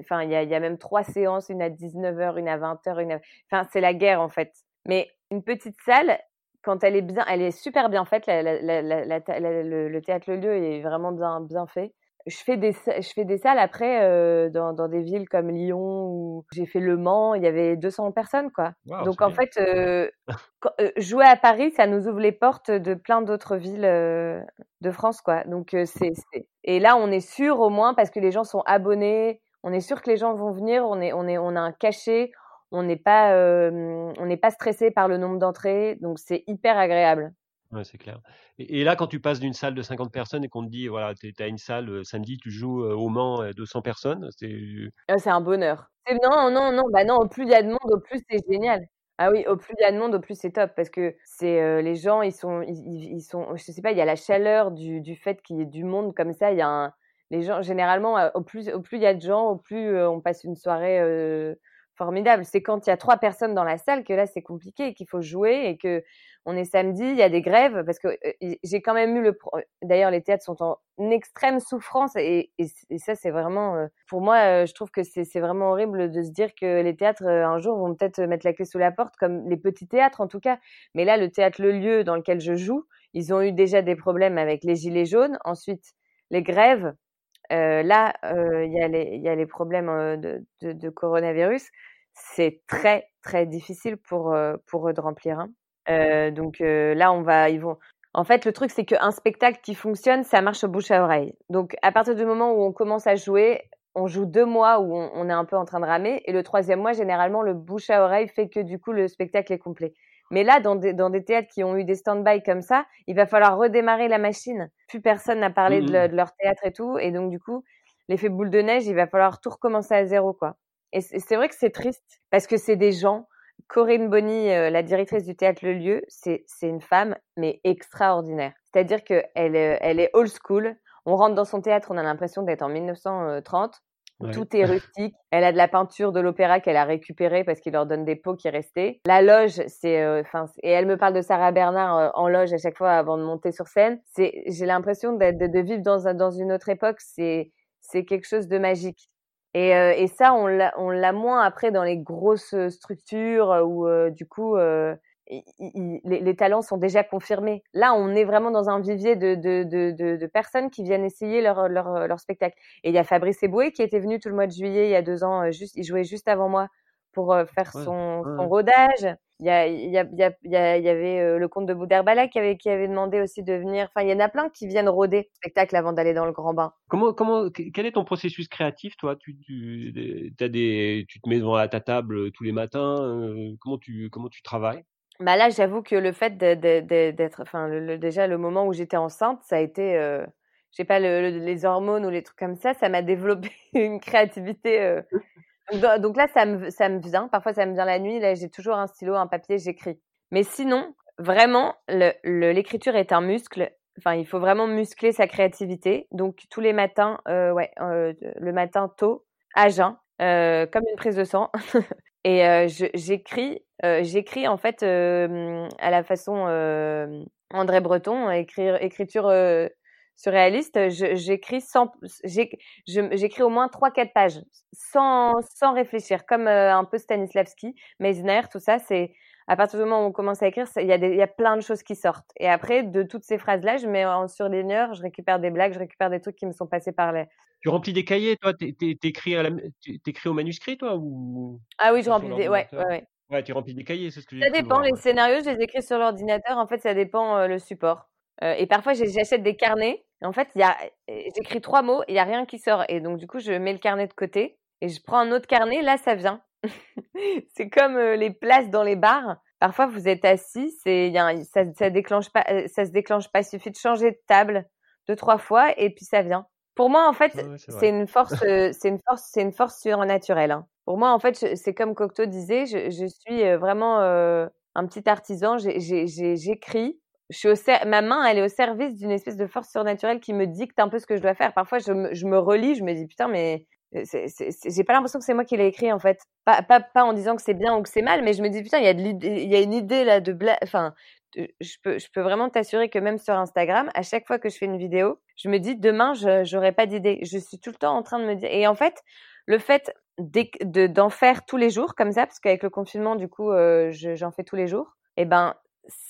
Enfin, il y a, même trois séances, une à 19h, une à 20h, une. Enfin, c'est la guerre, en fait. Mais une petite salle, quand elle est bien, elle est super bien faite. La, la, le, le, théâtre Le Lieu est vraiment bien, bien fait. Je fais des je fais des salles après euh, dans, dans des villes comme Lyon où j'ai fait Le Mans il y avait 200 personnes quoi. Donc en fait euh, euh, jouer à Paris ça nous ouvre les portes de plein d'autres villes de France quoi. Donc c'est et là on est sûr au moins parce que les gens sont abonnés on est sûr que les gens vont venir on est on est on a un cachet on n'est pas on n'est pas stressé par le nombre d'entrées donc c'est hyper agréable Ouais, c'est clair. Et, là, quand tu passes d'une salle de 50 personnes et qu'on te dit, voilà, tu as une salle samedi, tu joues au Mans 200 personnes, c'est. Ah, c'est un bonheur. Non, non, non, bah non, au plus il y a de monde, au plus c'est génial. Ah oui, au plus il y a de monde, au plus c'est top parce que c'est les gens, ils sont, ils, sont, je sais pas, il y a la chaleur du, du fait qu'il y ait du monde comme ça, il y a un, les gens, généralement, au plus au plus il y a de gens, au plus on passe une soirée formidable. C'est quand il y a trois personnes dans la salle que là c'est compliqué et qu'il faut jouer et que on est samedi, il y a des grèves parce que euh, j'ai quand même eu le. D'ailleurs, les théâtres sont en extrême souffrance et, ça c'est vraiment euh, pour moi, euh, je trouve que c'est vraiment horrible de se dire que les théâtres un jour vont peut-être mettre la clé sous la porte comme les petits théâtres en tout cas. Mais là, le théâtre Le Lieu dans lequel je joue, ils ont eu déjà des problèmes avec les gilets jaunes. Ensuite, les grèves. là, il y, a les, problèmes de coronavirus c'est très très difficile pour pour eux de remplir. Hein. donc là, on va, ils vont. En fait, le truc, c'est qu'un spectacle qui fonctionne, ça marche au bouche à oreille. Donc, à partir du moment où on commence à jouer, on joue deux mois où on, est un peu en train de ramer, et le troisième mois, généralement, le bouche à oreille fait que du coup, le spectacle est complet. Mais là, dans des, dans des théâtres qui ont eu des stand-by comme ça, il va falloir redémarrer la machine. Plus personne n'a parlé de, mmh de, leur théâtre et tout, et donc du coup, l'effet boule de neige, il va falloir tout recommencer à zéro, quoi. Et c'est vrai que c'est triste parce que c'est des gens. Corinne Bonny, euh, la directrice du théâtre Le Lieu, c'est une femme, mais extraordinaire. C'est-à-dire qu'elle elle est old school. On rentre dans son théâtre, on a l'impression d'être en 1930. Tout est rustique. Elle a de la peinture de l'opéra qu'elle a récupérée parce qu'il leur donne des pots qui restaient. La loge, c'est, euh, et elle me parle de Sarah Bernard euh, en loge à chaque fois avant de monter sur scène. C'est, j'ai l'impression de, de, vivre dans, dans une autre époque. C'est, c'est quelque chose de magique. Et, euh, et ça, on l'a, moins après dans les grosses structures où euh, du coup euh, les, les, talents sont déjà confirmés. Là, on est vraiment dans un vivier de, de, de, de, personnes qui viennent essayer leur, leur, leur spectacle. Et il y a Fabrice Eboué qui était venu tout le mois de juillet il y a deux ans, juste, il jouait juste avant moi pour faire son, son rodage. Il y, a, il, y a, il, y a, il y avait le comte de Boudherbala qui avait, qui avait demandé aussi de venir. Enfin, il y en a plein qui viennent rôder le spectacle avant d'aller dans le grand bain. Comment, comment, quel est ton processus créatif, toi? Tu, tu, as des, tu te mets devant ta table tous les matins. comment, tu, comment tu travailles? Bah là, j'avoue que le fait d'être, enfin, le, déjà le moment où j'étais enceinte, ça a été, euh, je sais pas, les hormones ou les trucs comme ça, ça m'a développé une créativité donc là, ça me, ça me vient. Parfois, ça me vient la nuit. Là, j'ai toujours un stylo, un papier, j'écris. Mais sinon, vraiment, l'écriture est un muscle. Enfin, il faut vraiment muscler sa créativité. Donc, tous les matins, euh, ouais, euh, le matin tôt, à jeun, euh, comme une prise de sang. Et j'écris, j'écris en fait à la façon André Breton, écrire, écriture surréaliste, j'écris sans, j'écris au moins trois quatre pages sans sans réfléchir, comme euh, un peu Stanislavski, Meisner, tout ça. C'est à partir du moment où on commence à écrire, il y a il y a plein de choses qui sortent. Et après, de toutes ces phrases là, je mets en surligneur, je récupère des blagues, je récupère des trucs qui me sont passés par là. Tu remplis des cahiers, toi, t'écris la, au manuscrit, toi, ou Ah oui, je remplis des, ouais, ouais, ouais. tu remplis des cahiers, c'est ce que Ça dépend. Les scénarios, je les écris sur l'ordinateur. En fait, ça dépend euh, le support. Euh, et parfois, j'achète des carnets. Et en fait, j'écris trois mots, il y a rien qui sort. Et donc, du coup, je mets le carnet de côté et je prends un autre carnet. Là, ça vient. c'est comme euh, les places dans les bars. Parfois, vous êtes assis, c'est, ça, ça déclenche pas, euh, ça se déclenche pas. Il suffit de changer de table deux, trois fois et puis ça vient. Pour moi, en fait, c'est une force, c'est une force, c'est une force surnaturelle. Hein. Pour moi, en fait, c'est comme Cocteau disait, je, je suis vraiment un petit artisan. J'écris je suis au ma main, elle est au service d'une espèce de force surnaturelle qui me dicte un peu ce que je dois faire. Parfois, je me, je me relis, je me dis putain, mais euh, j'ai pas l'impression que c'est moi qui l'ai écrit en fait. Pas, pas, pas en disant que c'est bien ou que c'est mal, mais je me dis putain, il y a y a une idée là de bla... enfin, je peux, je peux vraiment t'assurer que même sur Instagram, à chaque fois que je fais une vidéo, je me dis demain, je j'aurai pas d'idée. Je suis tout le temps en train de me dire. Et en fait, le fait d'en faire tous les jours comme ça, parce qu'avec le confinement, du coup, euh, j'en fais tous les jours. Et eh ben,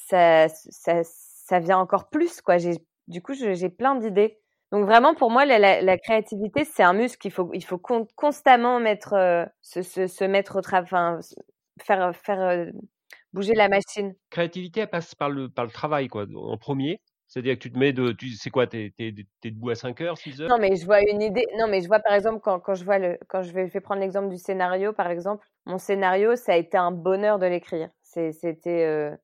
ça, ça, ça vient encore plus, quoi. J'ai, du coup, j'ai plein d'idées. Donc vraiment, pour moi, la, la, créativité, c'est un muscle. Il faut, il faut constamment mettre, euh, se, se, se, mettre au travail, enfin, faire, faire euh, bouger la machine. Créativité, elle passe par le, par le travail, quoi, en premier. C'est-à-dire que tu te mets de, tu sais quoi, t'es, es, es, debout à 5 heures, 6 heures? Non, mais je vois une idée. Non, mais je vois par exemple quand, quand je vois le, quand je vais, je vais prendre l'exemple du scénario, par exemple, mon scénario, ça a été un bonheur de l'écrire. c'était, euh,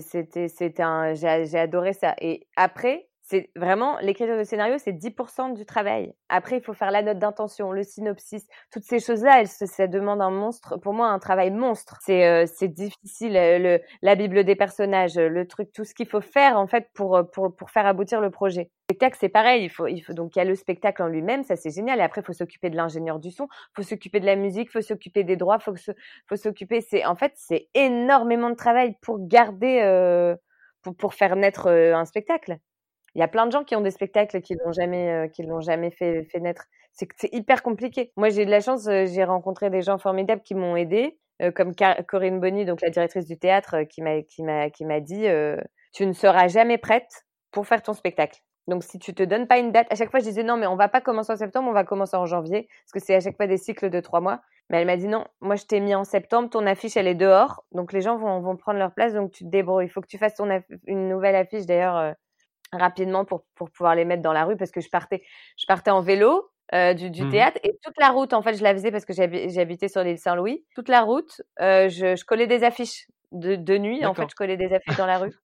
c'était, un, j'ai adoré ça. Et après, c'est vraiment l'écriture de scénario, c'est 10% du travail. Après, il faut faire la note d'intention, le synopsis, toutes ces choses-là, ça demande un monstre, pour moi, un travail monstre. C'est euh, difficile, euh, la bible des personnages, le truc, tout ce qu'il faut faire en fait pour euh, faire aboutir le projet. Le spectacle, c'est pareil. Il faut, il donc il y a le spectacle en lui-même, ça c'est génial. Et après, il faut s'occuper de l'ingénieur du son, faut s'occuper de la musique, faut s'occuper des droits, faut faut s'occuper. C'est en fait c'est énormément de travail pour garder, euh, pour faire naître un spectacle. Il y a plein de gens qui ont des spectacles qui l'ont jamais, euh, qui l'ont jamais fait, naître. C'est hyper compliqué. Moi, j'ai de la chance, euh, j'ai rencontré des gens formidables qui m'ont aidé, euh, comme Corinne Bonny, donc la directrice du théâtre, qui m'a, qui m'a, qui m'a dit, tu ne seras jamais prête pour faire ton spectacle. Donc, si tu te donnes pas une date, à chaque fois, je disais non, mais on va pas commencer en septembre, on va commencer en janvier, parce que c'est à chaque fois des cycles de trois mois. Mais elle m'a dit non, moi je t'ai mis en septembre, ton affiche elle est dehors, donc les gens vont, vont prendre leur place, donc tu te débrouilles. Il faut que tu fasses ton une nouvelle affiche d'ailleurs rapidement pour, pour pouvoir les mettre dans la rue parce que je partais, je partais en vélo euh, du, du mmh théâtre et toute la route, en fait, je la faisais parce que j'habitais sur l'île Saint-Louis. Toute la route, euh, je, je, collais des affiches de, de nuit. En fait, je collais des affiches dans la rue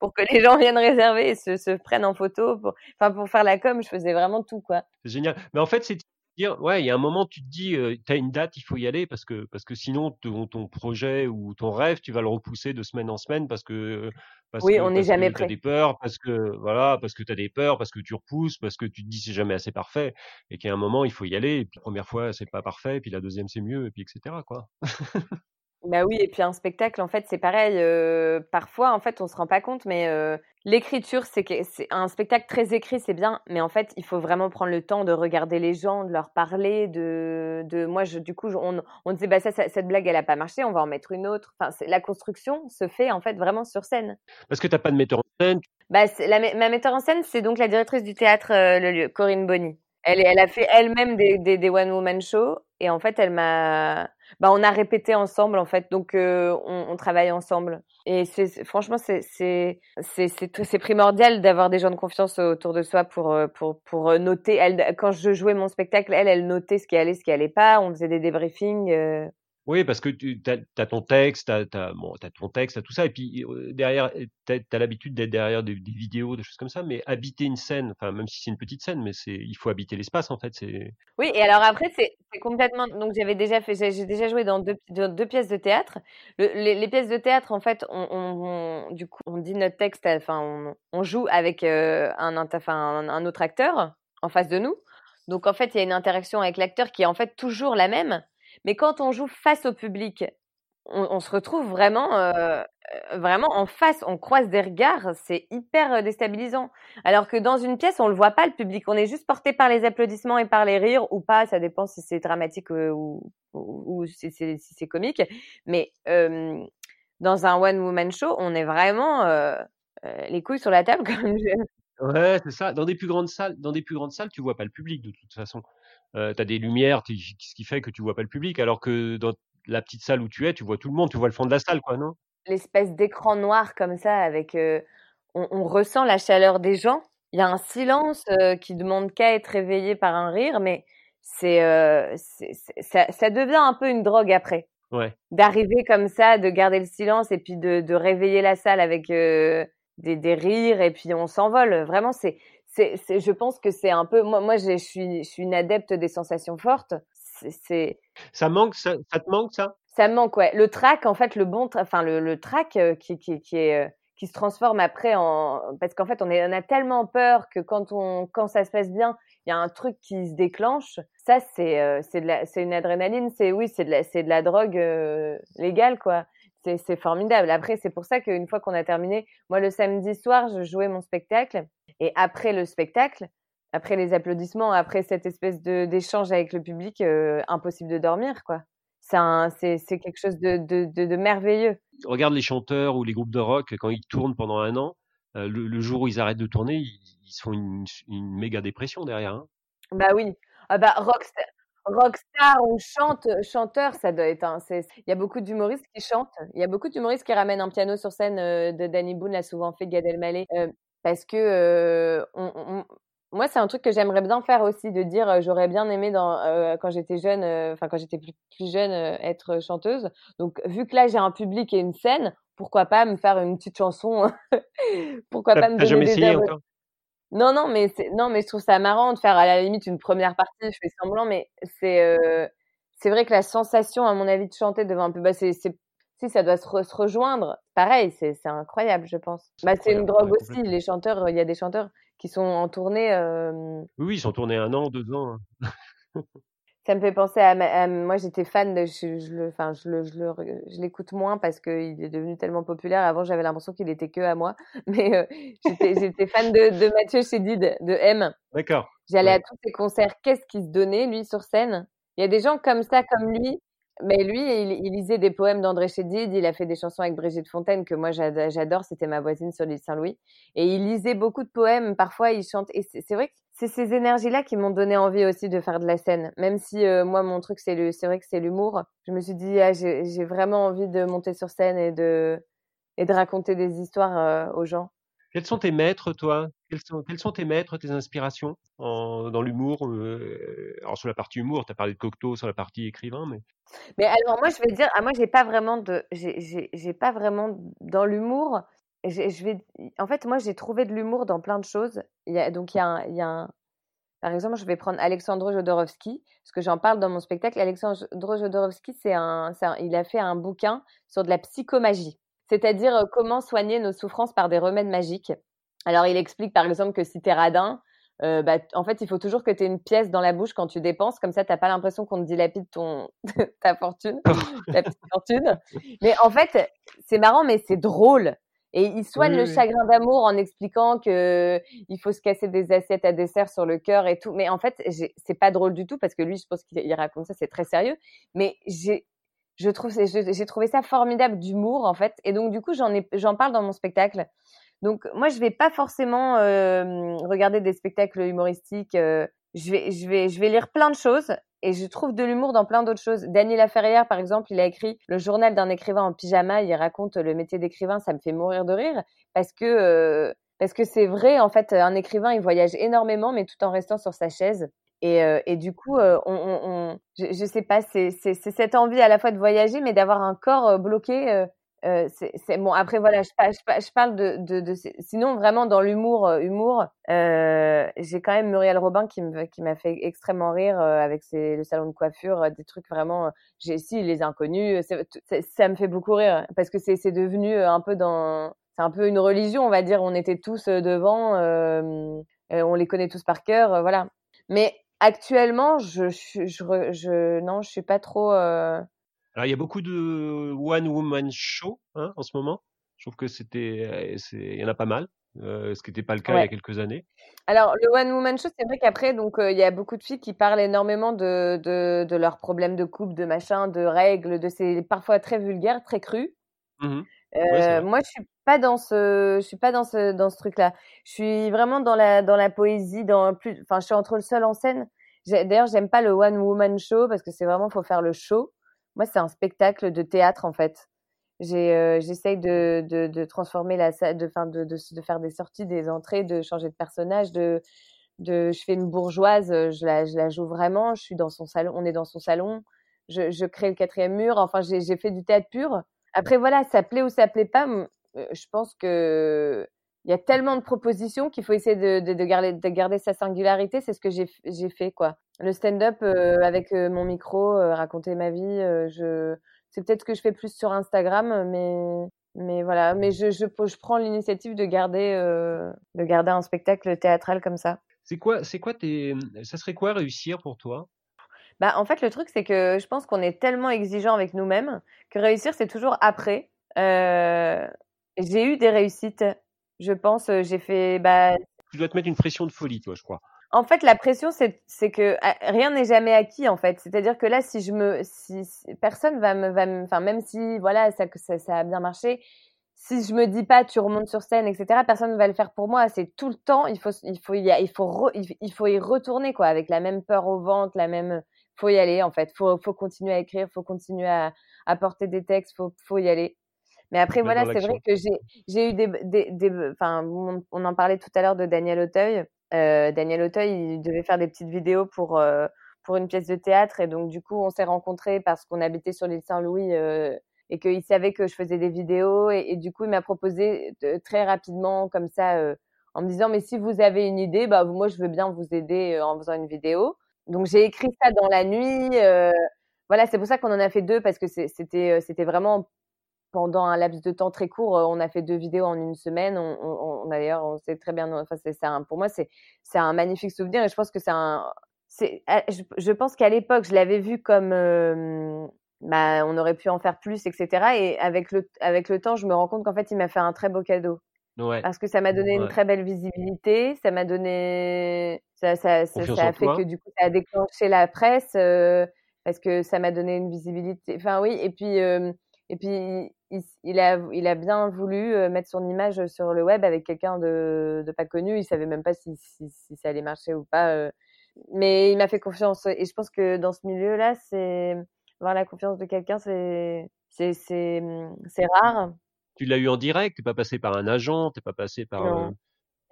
pour que les gens viennent réserver et se, se prennent en photo. Pour, enfin, pour faire la com, je faisais vraiment tout, quoi. Génial. Mais en fait, c'est dire, ouais, il y a un moment, tu te dis, euh, tu as une date, il faut y aller parce que, parce que sinon, ton, ton, projet ou ton rêve, tu vas le repousser de semaine en semaine parce que, parce oui, on n'est jamais prêt. Tu as des peurs, parce que, voilà, parce que tu as des peurs, parce que tu repousses, parce que tu te dis c'est jamais assez parfait et qu'il y a un moment, il faut y aller. Et puis, la première fois, c'est pas parfait, puis la deuxième, c'est mieux, et puis, etc., quoi. Bah oui, et puis un spectacle, en fait, c'est pareil. Euh, parfois, en fait, on se rend pas compte, mais euh, l'écriture, c'est que c'est un spectacle très écrit, c'est bien, mais en fait, il faut vraiment prendre le temps de regarder les gens, de leur parler, de, de moi, je, du coup, on, on disait, bah ça, cette blague, elle a pas marché, on va en mettre une autre. Enfin, la construction se fait en fait vraiment sur scène. Parce que t'as pas de metteur en scène. Bah, la, ma metteur en scène, c'est donc la directrice du théâtre euh, Le Lieu, Corinne Bonny. Elle, elle a fait elle-même des, des, des one woman shows et en fait, elle m'a bah, on a répété ensemble en fait, donc euh, on, on, travaille ensemble. Et c'est franchement c'est c'est c'est primordial d'avoir des gens de confiance autour de soi pour euh, pour pour euh, noter. Elle quand je jouais mon spectacle, elle elle notait ce qui allait, ce qui allait pas. On faisait des débriefings. Euh, oui, parce que tu as, ton texte, tu as, ton texte, as tout ça, et puis derrière, tu as, l'habitude d'être derrière des, vidéos, des choses comme ça, mais habiter une scène, même si c'est une petite scène, mais il faut habiter l'espace en fait. Oui, et alors après c'est complètement. Donc j'avais déjà fait, j'ai déjà joué dans deux, pièces de théâtre. les, pièces de théâtre, en fait, on, du coup, on dit notre texte, enfin on, joue avec un autre acteur en face de nous. Donc en fait, il y a une interaction avec l'acteur qui est en fait toujours la même mais quand on joue face au public, on, se retrouve vraiment, euh, euh, vraiment en face, on croise des regards, c'est hyper euh, déstabilisant. Alors que dans une pièce, on le voit pas le public, on est juste porté par les applaudissements et par les rires ou pas, ça dépend si c'est dramatique ou, si c'est comique. Mais dans un one woman show, on est vraiment les couilles sur la table comme je... Ouais, c'est ça. Dans des plus grandes salles, dans des plus grandes salles, tu vois pas le public de toute façon euh, tu as des lumières, ce qui fait que tu vois pas le public, alors que dans la petite salle où tu es, tu vois tout le monde, tu vois le fond de la salle, quoi, non? L'espèce d'écran noir comme ça, avec, euh, on, on, ressent la chaleur des gens. Il y a un silence euh, qui demande qu'à être réveillé par un rire, mais c'est, ça, ça, devient un peu une drogue après. Ouais. D'arriver comme ça, de garder le silence et puis de, de réveiller la salle avec des, des rires et puis on s'envole. Vraiment, c'est c'est, je pense que c'est un peu, moi, moi, je suis, je suis une adepte des sensations fortes. C'est, ça manque, ça, ça, te manque ça? Ça manque, ouais. Le track, en fait, le bon, enfin le, le track euh, qui, qui, qui est, euh, qui se transforme après en, parce qu'en fait, on, est, on a tellement peur que quand on, quand ça se passe bien, il y a un truc qui se déclenche. Ça, c'est, euh, c'est de la, c'est une adrénaline. C'est oui, c'est de la, c'est de la drogue légale, quoi c'est formidable. Après, c'est pour ça qu'une fois qu'on a terminé, moi le samedi soir, je jouais mon spectacle et après le spectacle, après les applaudissements, après cette espèce d'échange avec le public, euh, impossible de dormir, quoi. C'est quelque chose de, de, de, merveilleux. Regarde les chanteurs ou les groupes de rock, quand ils tournent pendant un an, euh, le, jour où ils arrêtent de tourner, ils, ils font une, une, méga dépression derrière. Hein. Bah oui. Ah bah, rockstar ou chante, chanteur, ça doit être un. Il y a beaucoup d'humoristes qui chantent. Il y a beaucoup d'humoristes qui ramènent un piano sur scène euh, de Danny Boone, l'a souvent fait Gad Elmaleh, euh, parce que euh, on, moi, c'est un truc que j'aimerais bien faire aussi, de dire j'aurais bien aimé dans quand j'étais jeune, enfin quand j'étais plus, plus jeune, être chanteuse. Donc vu que là j'ai un public et une scène, pourquoi pas me faire une petite chanson Pourquoi pas me donner des Non, non, mais non, mais je trouve ça marrant de faire à la limite une première partie, je fais semblant, mais c'est euh, c'est vrai que la sensation, à mon avis, de chanter devant un peu, bah, c'est si ça doit se, rejoindre, pareil, c'est incroyable, je pense. Bah, c'est une drogue aussi. Les chanteurs, il y a des chanteurs qui sont en tournée. Euh... Oui, ils sont tournés un an, deux ans. Hein. ça me fait penser à, moi j'étais fan de je, je le enfin je le je l'écoute moins parce qu'il est devenu tellement populaire. Avant j'avais l'impression qu'il était que à moi. Mais euh, j'étais j'étais fan de, de Mathieu Chédid de M. D'accord. J'allais à tous ses concerts. Qu'est-ce qu'il se donnait lui sur scène? Il y a des gens comme ça comme lui. Mais lui, il, lisait des poèmes d'André Chédid, il a fait des chansons avec Brigitte Fontaine que moi j'adore, c'était ma voisine sur l'île Saint-Louis. Et il lisait beaucoup de poèmes, parfois il chante. Et c'est vrai que c'est ces énergies-là qui m'ont donné envie aussi de faire de la scène. Même si euh, moi, mon truc, c'est c'est vrai que c'est l'humour. Je me suis dit, ah, j'ai vraiment envie de monter sur scène et de, et de raconter des histoires euh, aux gens. Quels sont tes maîtres, toi? Quels sont, quels sont, tes maîtres, tes inspirations? En, dans l'humour euh, Alors sur la partie humour, tu as parlé de Cocteau, sur la partie écrivain, mais. Mais alors moi, je vais dire, ah, moi, j'ai pas vraiment de, j'ai pas vraiment dans l'humour. Je vais, en fait, moi, j'ai trouvé de l'humour dans plein de choses. Il y a, donc il y a, un, il y a un, par exemple, je vais prendre Alexandre Jodorowsky, parce que j'en parle dans mon spectacle. Alexandre Jodorowsky, c'est un, un, il a fait un bouquin sur de la psychomagie c'est-à-dire euh, comment soigner nos souffrances par des remèdes magiques. Alors, il explique par exemple que si tu es radin, euh, bah, en fait, il faut toujours que tu aies une pièce dans la bouche quand tu dépenses, comme ça, tu n'as pas l'impression qu'on te dilapide ton, ta fortune, ta petite fortune. Mais en fait, c'est marrant, mais c'est drôle. Et il soigne le chagrin d'amour en expliquant que il faut se casser des assiettes à dessert sur le cœur et tout. Mais en fait, c'est pas drôle du tout parce que lui, je pense qu'il raconte ça, c'est très sérieux. Mais j'ai je trouve j'ai trouvé ça formidable d'humour en fait et donc du coup j'en ai j'en parle dans mon spectacle donc moi je vais pas forcément euh, regarder des spectacles humoristiques euh, je vais je vais je vais lire plein de choses et je trouve de l'humour dans plein d'autres choses Daniel Laferrière par exemple il a écrit le journal d'un écrivain en pyjama il raconte le métier d'écrivain ça me fait mourir de rire parce que euh, parce que c'est vrai en fait un écrivain il voyage énormément mais tout en restant sur sa chaise et, euh, et, du coup, euh, on, on, je, je sais pas, c'est cette envie à la fois de voyager, mais d'avoir un corps euh, bloqué. Euh, c'est bon. Après, voilà, je, parle de, sinon vraiment dans l'humour, humour. J'ai quand même Muriel Robin qui m'a fait extrêmement rire avec le salon de coiffure, des trucs vraiment. J'ai si les inconnus, ça me fait beaucoup rire parce que c'est devenu un peu dans c'est un peu une religion, on va dire. On était tous devant, euh, on les connaît tous par cœur, voilà. Mais Actuellement, je, je, je, non, je suis pas trop. Euh... Alors, il y a beaucoup de one woman show hein, en ce moment. Je trouve que c'était, il y en a pas mal, euh, ce qui n'était pas le cas il y a quelques années. Alors, le one woman show, c'est vrai qu'après, donc, euh, il y a beaucoup de filles qui parlent énormément de, de, de leurs problèmes de couple, de machin, de règles, de ces parfois très vulgaires, très crus. Mmh euh, moi, je suis pas dans ce, je suis pas dans ce, dans ce truc-là. Je suis vraiment dans la, dans la poésie, dans plus, enfin, je suis entre le seul en scène. D'ailleurs, j'aime pas le one woman show parce que c'est vraiment, faut faire le show. Moi, c'est un spectacle de théâtre, en fait. Euh, j'essaye de, de, transformer la salle, de, faire des sorties, des entrées, de changer de personnage, de, de, je fais une bourgeoise, je la, je la joue vraiment. Je suis dans son salon, on est dans son salon. Je, je crée le quatrième mur. Enfin, j'ai fait du théâtre pur. Après, voilà, ça plaît ou ça plaît pas. Euh, je pense que il y a tellement de propositions qu'il faut essayer de, de, de, garder, de garder sa singularité. C'est ce que j'ai fait, quoi. Le stand-up euh, avec euh, mon micro, raconter ma vie, je, c'est peut-être ce que je fais plus sur Instagram, mais, mais voilà. Mais je, je, je prends l'initiative de garder, de garder un spectacle théâtral comme ça. C'est quoi, c'est quoi tes, ça serait quoi réussir pour toi? Bah, en fait, le truc, c'est que je pense qu'on est tellement exigeant avec nous-mêmes que réussir, c'est toujours après. Euh, j'ai eu des réussites, je pense. Euh, j'ai fait. Bah... Tu dois te mettre une pression de folie, toi, je crois. En fait, la pression, c'est que ah, rien n'est jamais acquis, en fait. C'est-à-dire que là, si je me, si, personne va me, va enfin, même si, voilà, ça, ça, ça a bien marché, si je me dis pas tu remontes sur scène etc personne ne va le faire pour moi c'est tout le temps il faut il faut il, il faut il faut y retourner quoi avec la même peur au ventre la même faut y aller en fait. Faut faut continuer à écrire, faut continuer à, à porter des textes, faut faut y aller. Mais après voilà, c'est vrai que j'ai eu des des enfin on, en parlait tout à l'heure de Daniel Auteuil. Euh, Daniel Auteuil, il devait faire des petites vidéos pour euh, pour une pièce de théâtre et donc du coup on s'est rencontrés parce qu'on habitait sur l'île Saint-Louis euh, et qu'il savait que je faisais des vidéos et, et du coup il m'a proposé de, très rapidement comme ça en me disant mais si vous avez une idée, bah moi je veux bien vous aider en faisant une vidéo. Donc j'ai écrit ça dans la nuit. voilà, c'est pour ça qu'on en a fait deux parce que c'était c'était vraiment pendant un laps de temps très court. On a fait deux vidéos en une semaine. On, on, d'ailleurs, on sait très bien. Enfin, c'est pour moi, c'est c'est un magnifique souvenir et je pense que c'est un. Ah, je, je pense qu'à l'époque, je l'avais vu comme bah, on aurait pu en faire plus, etc. Et avec le, avec le temps, je me rends compte qu'en fait, il m'a fait un très beau cadeau. Ouais. Parce que ça m'a donné une très belle visibilité, ça m'a donné, ça, ça, ça, a fait que du coup, ça a déclenché la presse, euh, parce que ça m'a donné une visibilité. Enfin oui, et puis, euh, et puis il, a, il a bien voulu mettre son image sur le web avec quelqu'un de, de pas connu. Il savait même pas si, si, si ça allait marcher ou pas, mais il m'a fait confiance. Et je pense que dans ce milieu-là, c'est avoir la confiance de quelqu'un, c'est c'est mmh, c'est rare. Tu l'as eu en direct, t'es pas passé par un agent, t'es pas passé par. Non,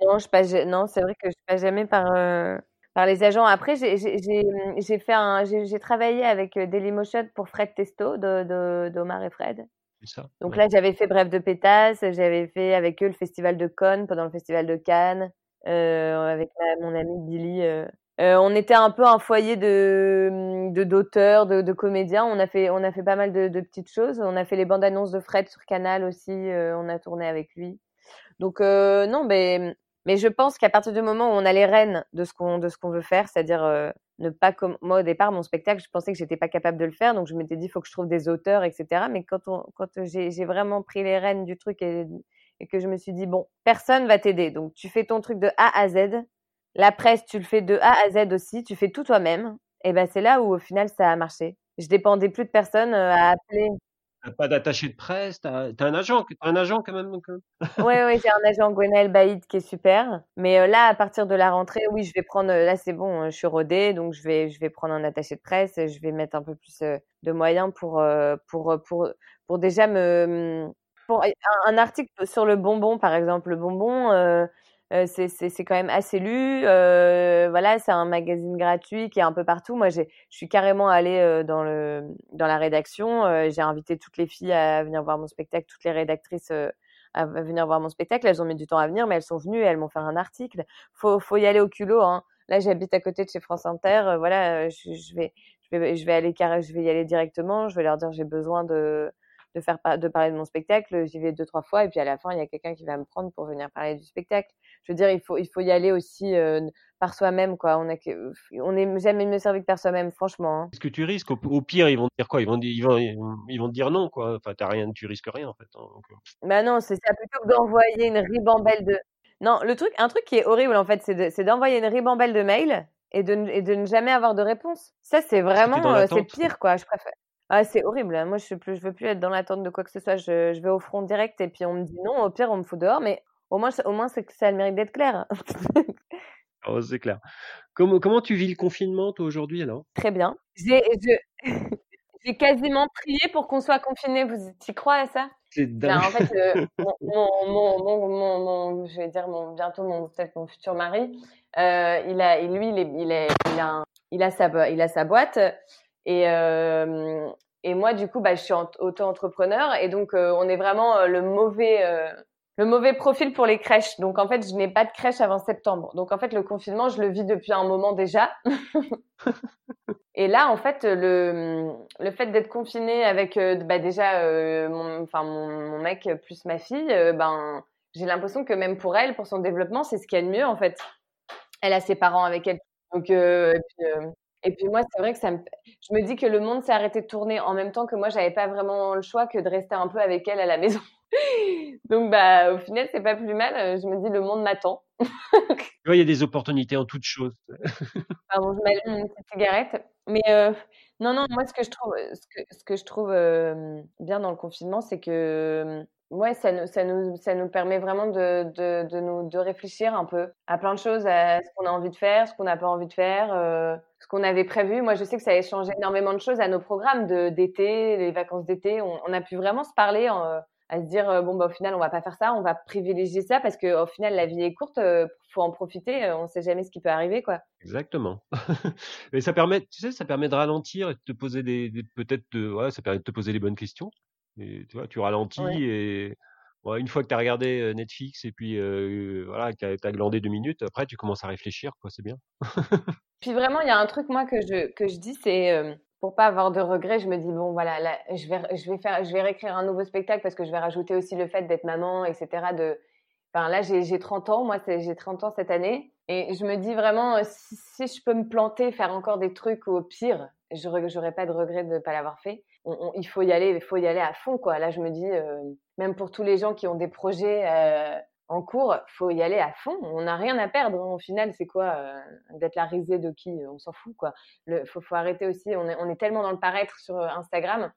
non, je passe, non, c'est vrai que je passe jamais par euh, par les agents. Après, j'ai j'ai fait un, j'ai travaillé avec euh, Dailymotion pour Fred Testo de d'Omar et Fred. Ça, Donc là, j'avais fait Bref de Pétasse, j'avais fait avec eux le festival de Cannes pendant le festival de Cannes, euh, avec mon ami Billy. Euh, euh, on était un peu un foyer de d'auteurs, de, de, comédiens. On a fait on a fait pas mal de, de, petites choses. On a fait les bandes annonces de Fred sur Canal aussi. Euh, on a tourné avec lui. Donc euh, non, mais mais je pense qu'à partir du moment où on a les rênes de ce qu'on de ce qu'on veut faire, c'est-à-dire ne pas comme moi au départ mon spectacle, je pensais que j'étais pas capable de le faire, donc je m'étais dit faut que je trouve des auteurs, etc. Mais quand on quand j'ai vraiment pris les rênes du truc et, et que je me suis dit bon personne va t'aider, donc tu fais ton truc de A à Z la presse, tu le fais de A à Z aussi, tu fais tout toi-même. Et ben c'est là où au final ça a marché. Je dépendais plus de personne euh, à appeler. T'as pas d'attaché de presse, t'as as un agent, as un agent quand même. Oui, oui, j'ai un agent Gwenaël Baïd qui est super. Mais euh, là, à partir de la rentrée, oui, je vais prendre. Euh, là, c'est bon, je suis rodée, donc je vais, je vais prendre un attaché de presse. Je vais mettre un peu plus de moyens pour, pour, pour, pour déjà me. Pour un, article sur le bonbon, par exemple, le bonbon. Euh, c'est quand même assez lu. Euh, voilà, c'est un magazine gratuit qui est un peu partout. Moi, je suis carrément allée euh, dans, le, dans la rédaction. j'ai invité toutes les filles à venir voir mon spectacle, toutes les rédactrices à venir voir mon spectacle. Elles ont mis du temps à venir, mais elles sont venues et elles m'ont fait un article. Faut, faut y aller au culot. Hein. Là, j'habite à côté de chez France Inter. voilà, je, je, vais, je vais, je vais aller je vais y aller directement. Je vais leur dire j'ai besoin de de faire de parler de mon spectacle, j'y vais deux trois fois et puis à la fin il y a quelqu'un qui va me prendre pour venir parler du spectacle. Je veux dire il faut il faut y aller aussi euh, par soi-même quoi. On a on est jamais mieux servi que par soi-même franchement. Hein. Ce que tu risques? Au, pire ils vont te dire quoi? Ils vont ils vont ils vont te dire non quoi. Enfin t'as rien, tu risques rien en fait. Hein, euh. Bah non c'est ça plutôt que d'envoyer une ribambelle de. Non le truc un truc qui est horrible en fait c'est d'envoyer une ribambelle de mails et de, et de ne jamais avoir de réponse. Ça c'est vraiment euh, c'est pire quoi. Je préfère. Ah, c'est horrible. Moi, je ne veux plus être dans l'attente de quoi que ce soit. Je, vais au front direct et puis on me dit non. Au pire, on me fout dehors. Mais au moins, au moins, c'est que ça a le mérite d'être clair. oh, c'est clair. Comment, comment tu vis le confinement, toi, aujourd'hui, alors? Très bien. J'ai quasiment prié pour qu'on soit confiné. Vous y croyez à ça? C'est ben, dingue. en fait, euh, mon, mon, je vais dire mon, bientôt mon peut-être mon futur mari, euh, il a, lui, il, est, il, est, il, a, il a sa, il a sa boîte et, euh, et moi, du coup, bah, je suis auto-entrepreneur et donc euh, on est vraiment le mauvais euh, le mauvais profil pour les crèches. Donc en fait, je n'ai pas de crèche avant septembre. Donc en fait, le confinement, je le vis depuis un moment déjà. et là, en fait, le le fait d'être confiné avec bah, déjà mon enfin mon, mon, mec plus ma fille, ben j'ai l'impression que même pour elle, pour son développement, c'est ce qu'il y a de mieux en fait. Elle a ses parents avec elle. Donc et puis, et puis moi, c'est vrai que ça me... je me dis que le monde s'est arrêté de tourner en même temps que moi, j'avais pas vraiment le choix que de rester un peu avec elle à la maison. Donc bah au final, c'est pas plus mal. Je me dis le monde m'attend. il y a des opportunités en toutes choses. Pardon, je m'allume une petite cigarette. Mais euh, non, non, moi ce que je trouve, ce que, ce que je trouve euh, bien dans le confinement, c'est que ouais, ça nous, ça nous, ça nous permet vraiment de, de, de, nous, de réfléchir un peu à plein de choses, à ce qu'on a envie de faire, ce qu'on n'a pas envie de faire, euh, ce qu'on avait prévu. Moi, je sais que ça a changé énormément de choses à nos programmes d'été, les vacances d'été. On, on, a pu vraiment se parler, euh, à se dire euh, bon bah au final on va pas faire ça, on va privilégier ça parce que au final la vie est courte, euh, faut en profiter. on sait jamais ce qui peut arriver quoi. Exactement. Mais ça permet, tu sais, ça permet de ralentir et de te poser des, des peut-être de, ouais, ça permet de te poser les bonnes questions. Et tu vois, tu ralentis et une fois que tu as regardé Netflix et puis voilà, que tu as glandé deux minutes, après tu commences à réfléchir, quoi, c'est bien. puis vraiment, il y a un truc moi que je, que je dis, c'est pour pas avoir de regrets, je me dis bon voilà, je vais je vais faire je vais réécrire un nouveau spectacle parce que je vais rajouter aussi le fait d'être maman, etc. De Enfin, là, j'ai 30 ans, moi, j'ai 30 ans cette année. Et je me dis vraiment, si, si, je peux me planter, faire encore des trucs au pire, je n'aurais pas de regret de ne pas l'avoir fait. il faut y aller, il faut y aller à fond, quoi. Là, je me dis, même pour tous les gens qui ont des projets euh, en cours, faut y aller à fond. On n'a rien à perdre. Au final, c'est quoi euh, d'être la risée de qui On s'en fout, quoi. Il faut, arrêter aussi. On est, tellement dans le paraître sur euh, Instagram.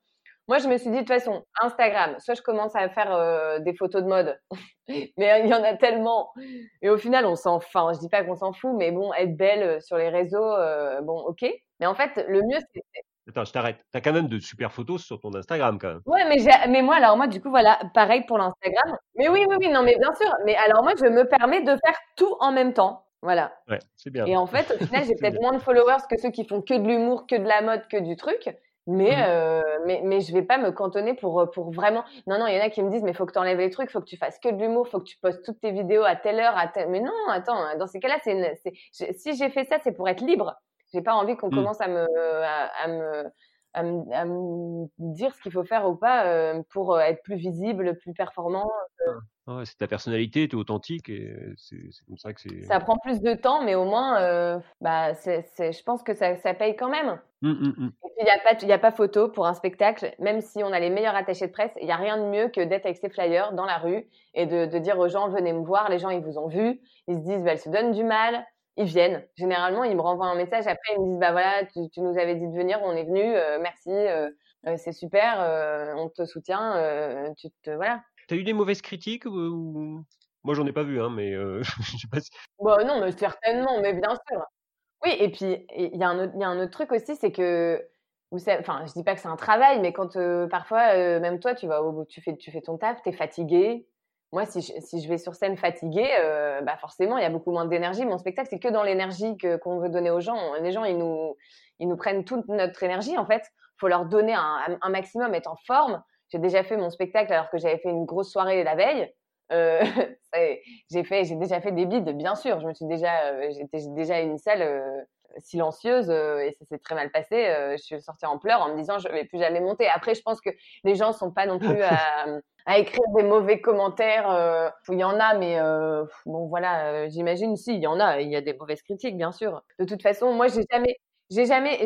Moi, je me suis dit, de toute façon, Instagram, soit je commence à faire euh, des photos de mode, mais il y en a tellement. Et au final, on s'en enfin, je dis pas qu'on s'en fout, mais bon, être belle sur les réseaux, bon, ok. Mais en fait, le mieux, c'est Attends, je t'arrête. T'as quand même de super photos sur ton Instagram, quand même. Ouais, mais, mais moi, alors moi, du coup, voilà, pareil pour l'Instagram. Mais oui, oui, oui, non, mais bien sûr. Mais alors moi, je me permets de faire tout en même temps. Voilà. Ouais, c'est bien. Et en fait, au final, j'ai peut-être moins de followers que ceux qui font que de l'humour, que de la mode, que du truc. Mais, mmh. euh, mais, mais je vais pas me cantonner pour, pour vraiment. Non, non, il y en a qui me disent, mais faut que tu enlèves les trucs, faut que tu fasses que de l'humour, faut que tu postes toutes tes vidéos à telle heure, à telle... Mais non, attends, dans ces cas-là, c'est, si j'ai fait ça, c'est pour être libre. J'ai pas envie qu'on mmh. commence à me, à me à me, dire ce qu'il faut faire ou pas euh, pour euh, être plus visible, plus performant. Euh. c'est ta personnalité, tu es authentique et c'est comme ça que c'est. Ça prend plus de temps, mais au moins, bah, c'est je pense que ça, ça, paye quand même. Mmh, mmh, mmh. Il n'y a, pas, a pas photo pour un spectacle, même si on a les meilleurs attachés de presse, il n'y a rien de mieux que d'être avec ses flyers dans la rue et de, de, dire aux gens venez me voir, les gens ils vous ont vu, ils se disent bah, elle se donne du mal, ils viennent. Généralement, ils me renvoient un message. Après, ils me disent, bah voilà, tu, tu nous avais dit de venir, on est venu, euh, merci, euh, euh, c'est super, on te soutient, tu te, voilà. T'as eu des mauvaises critiques ou... Moi, j'en ai pas vu, hein, mais je sais pas si... Bah non, mais certainement, mais bien sûr. Oui, et puis, il y, a un autre, y a un autre truc aussi, c'est que, enfin, je dis pas que c'est un travail, mais quand parfois, même toi, tu vas tu fais, tu fais ton taf, t'es fatigué, moi, si je, si je, vais sur scène fatiguée, euh, bah forcément, il y a beaucoup moins d'énergie. Mon spectacle, c'est que dans l'énergie que, qu'on veut donner aux gens. Les gens, ils nous, ils nous prennent toute notre énergie, en fait. faut leur donner un, un, maximum, être en forme. J'ai déjà fait mon spectacle alors que j'avais fait une grosse soirée la veille. Euh, j'ai fait, j'ai déjà fait des bides, bien sûr. Je me suis déjà, euh, j'étais déjà une salle euh, silencieuse euh, et ça s'est très mal passé. je suis sortie en pleurs en me disant je vais plus jamais monter. Après, je pense que les gens sont pas non plus à à écrire des mauvais commentaires. Euh, il y en a, mais euh, bon voilà, euh, j'imagine si il y en a, il y a des mauvaises critiques bien sûr. De toute façon, moi j'ai jamais, j'ai jamais,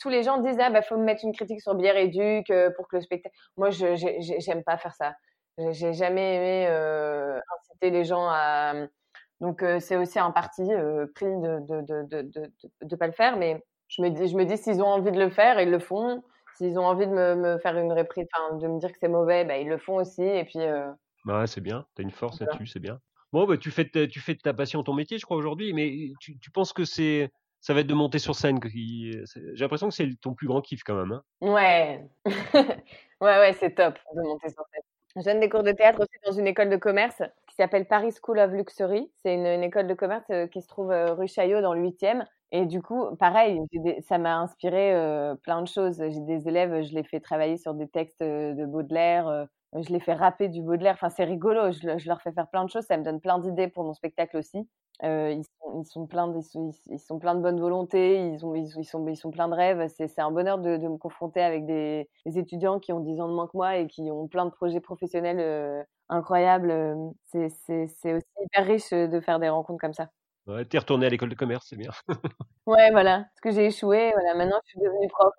tous les gens disent ah bah faut me mettre une critique sur Bière et Duc pour que le spectacle. Moi je j'aime pas faire ça. J'ai jamais aimé inciter les gens à. Donc c'est aussi un parti pris de de, de de, de pas le faire, mais je me dis je me dis s'ils ont envie de le faire, ils le font. S'ils ont envie de me, me faire une reprise, enfin, de me dire que c'est mauvais, bah, ils le font aussi. Et puis. Euh... Bah, c'est bien. Tu as une force là-dessus, c'est bien. Bon, bah, tu, fais de, tu fais de ta passion ton métier, je crois, aujourd'hui. Mais tu, tu penses que c'est ça va être de monter sur scène. J'ai l'impression que c'est ton plus grand kiff quand même. Hein ouais. ouais, ouais, c'est top de monter sur scène. Je donne des cours de théâtre aussi dans une école de commerce qui s'appelle Paris School of Luxury. C'est une, école de commerce euh, qui se trouve euh, rue Chaillot dans le 8e. Et du coup, pareil, ça m'a inspiré euh, plein de choses. J'ai des élèves, je les fais travailler sur des textes euh, de Baudelaire, euh, je les fais rapper du Baudelaire. Enfin, c'est rigolo. Je, leur fais faire plein de choses. Ça me donne plein d'idées pour mon spectacle aussi. Ils, sont, ils, sont plein de, ils, sont, ils, sont, plein de bonne volonté. Ils, ont, ils, sont, ils sont plein de rêves. C'est un bonheur de, de, me confronter avec des, des, étudiants qui ont 10 ans de moins que moi et qui ont plein de projets professionnels incroyables. C'est aussi hyper riche de faire des rencontres comme ça. Ouais, t'es retourné à l'école de commerce, c'est bien. ouais, voilà. Parce que j'ai échoué. Voilà, maintenant, je suis devenue prof.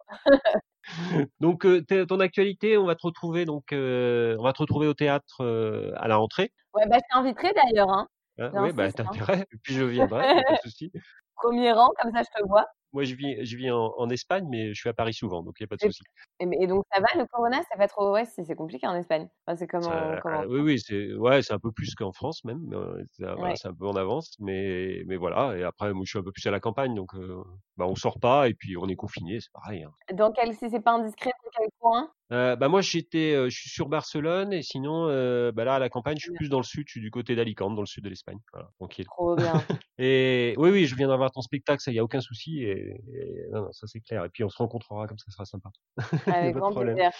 donc, euh, ton actualité, on va te retrouver donc, euh, on va te retrouver au théâtre euh, à la rentrée. Ouais, bah, je t'inviterai d'ailleurs. Hein. Ah, oui, bah, t'as intérêt. Et puis je viendrai, pas de souci. Premier rang, comme ça, je te vois. Moi, je vis, je vis en, en, Espagne, mais je suis à Paris souvent, donc il n'y a pas de souci. Et, donc, ça va, le Corona? Ça va trop. Ouais, c'est compliqué en Espagne. Enfin, c'est comment, comment... Oui, oui, c'est ouais, un peu plus qu'en France, même. C'est ouais. un peu en avance, mais, mais voilà. Et après, moi, je suis un peu plus à la campagne, donc euh, bah, on sort pas et puis on est confiné, c'est pareil. Hein. Dans quel, si c'est pas indiscret, dans quel coin? Euh, bah moi j'étais, euh, je suis sur Barcelone et sinon euh, bah là à la campagne je suis plus dans le sud, je suis du côté d'Alicante, dans le sud de l'Espagne, voilà, tranquille. Trop bien. et oui oui, je viens d'avoir ton spectacle, ça y a aucun souci et, et non, non, ça c'est clair. Et puis on se rencontrera comme ça, ça sera sympa. Avec grand plaisir.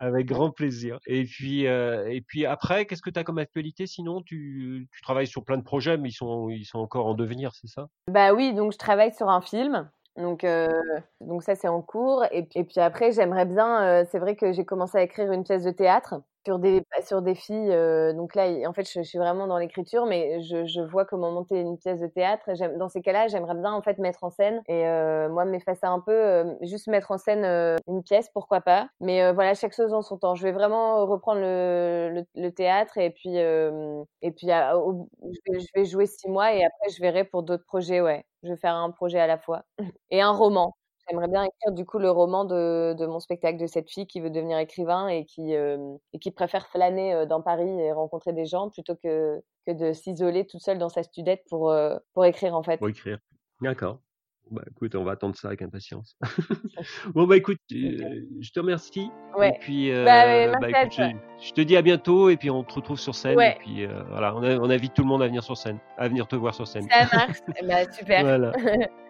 Avec grand plaisir. Et puis euh, et puis après, qu'est-ce que tu as comme actualité? Sinon tu, tu travailles sur plein de projets, mais ils sont ils sont encore en devenir, c'est ça? Bah oui, donc je travaille sur un film donc, euh, donc ça, c'est en cours. Et, puis après, j'aimerais bien. Euh, c'est vrai que j'ai commencé à écrire une pièce de théâtre sur des sur des filles. Euh, donc là, en fait, je, suis vraiment dans l'écriture, mais je, vois comment monter une pièce de théâtre. Dans ces cas-là, j'aimerais bien en fait mettre en scène et moi m'effacer un peu, juste mettre en scène une pièce, pourquoi pas. Mais voilà, chaque chose en son temps. Je vais vraiment reprendre le, le, théâtre et puis et puis je, vais, je vais jouer six mois et après je verrai pour d'autres projets. Ouais, je vais faire un projet à la fois et un roman. J'aimerais bien écrire du coup le roman de, mon spectacle de cette fille qui veut devenir écrivain et qui, euh, préfère flâner euh, dans Paris et rencontrer des gens plutôt que, que de s'isoler toute seule dans sa studette pour, euh, pour écrire en fait. Pour écrire. D'accord. Bah écoute, on va attendre ça avec impatience. bon bah écoute, euh, je te remercie. Ouais. Et puis euh, bah, bah, écoute, je, je, te dis à bientôt et puis on te retrouve sur scène. Ouais. Et puis euh, voilà, on, a, on, invite tout le monde à venir sur scène, à venir te voir sur scène. Ça marche. bah, super. Voilà.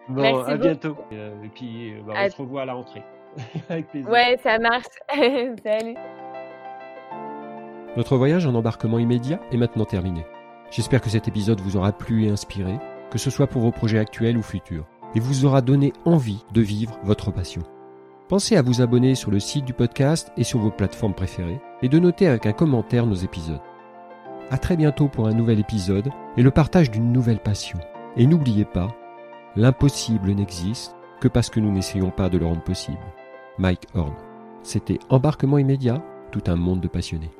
Bon, Merci à beaucoup. bientôt. et puis bah, on À- se revoit à la rentrée. avec plaisir. Ouais, ça marche. Salut. Notre voyage en embarquement immédiat est maintenant terminé. J'espère que cet épisode vous aura plu et inspiré, que ce soit pour vos projets actuels ou futurs, et vous aura donné envie de vivre votre passion. Pensez à vous abonner sur le site du podcast et sur vos plateformes préférées, et de noter avec un commentaire nos épisodes. À très bientôt pour un nouvel épisode et le partage d'une nouvelle passion. Et n'oubliez pas, l'impossible n'existe que parce que nous n'essayons pas de le rendre possible. Mike Horn. C'était Embarquement immédiat, tout un monde de passionnés.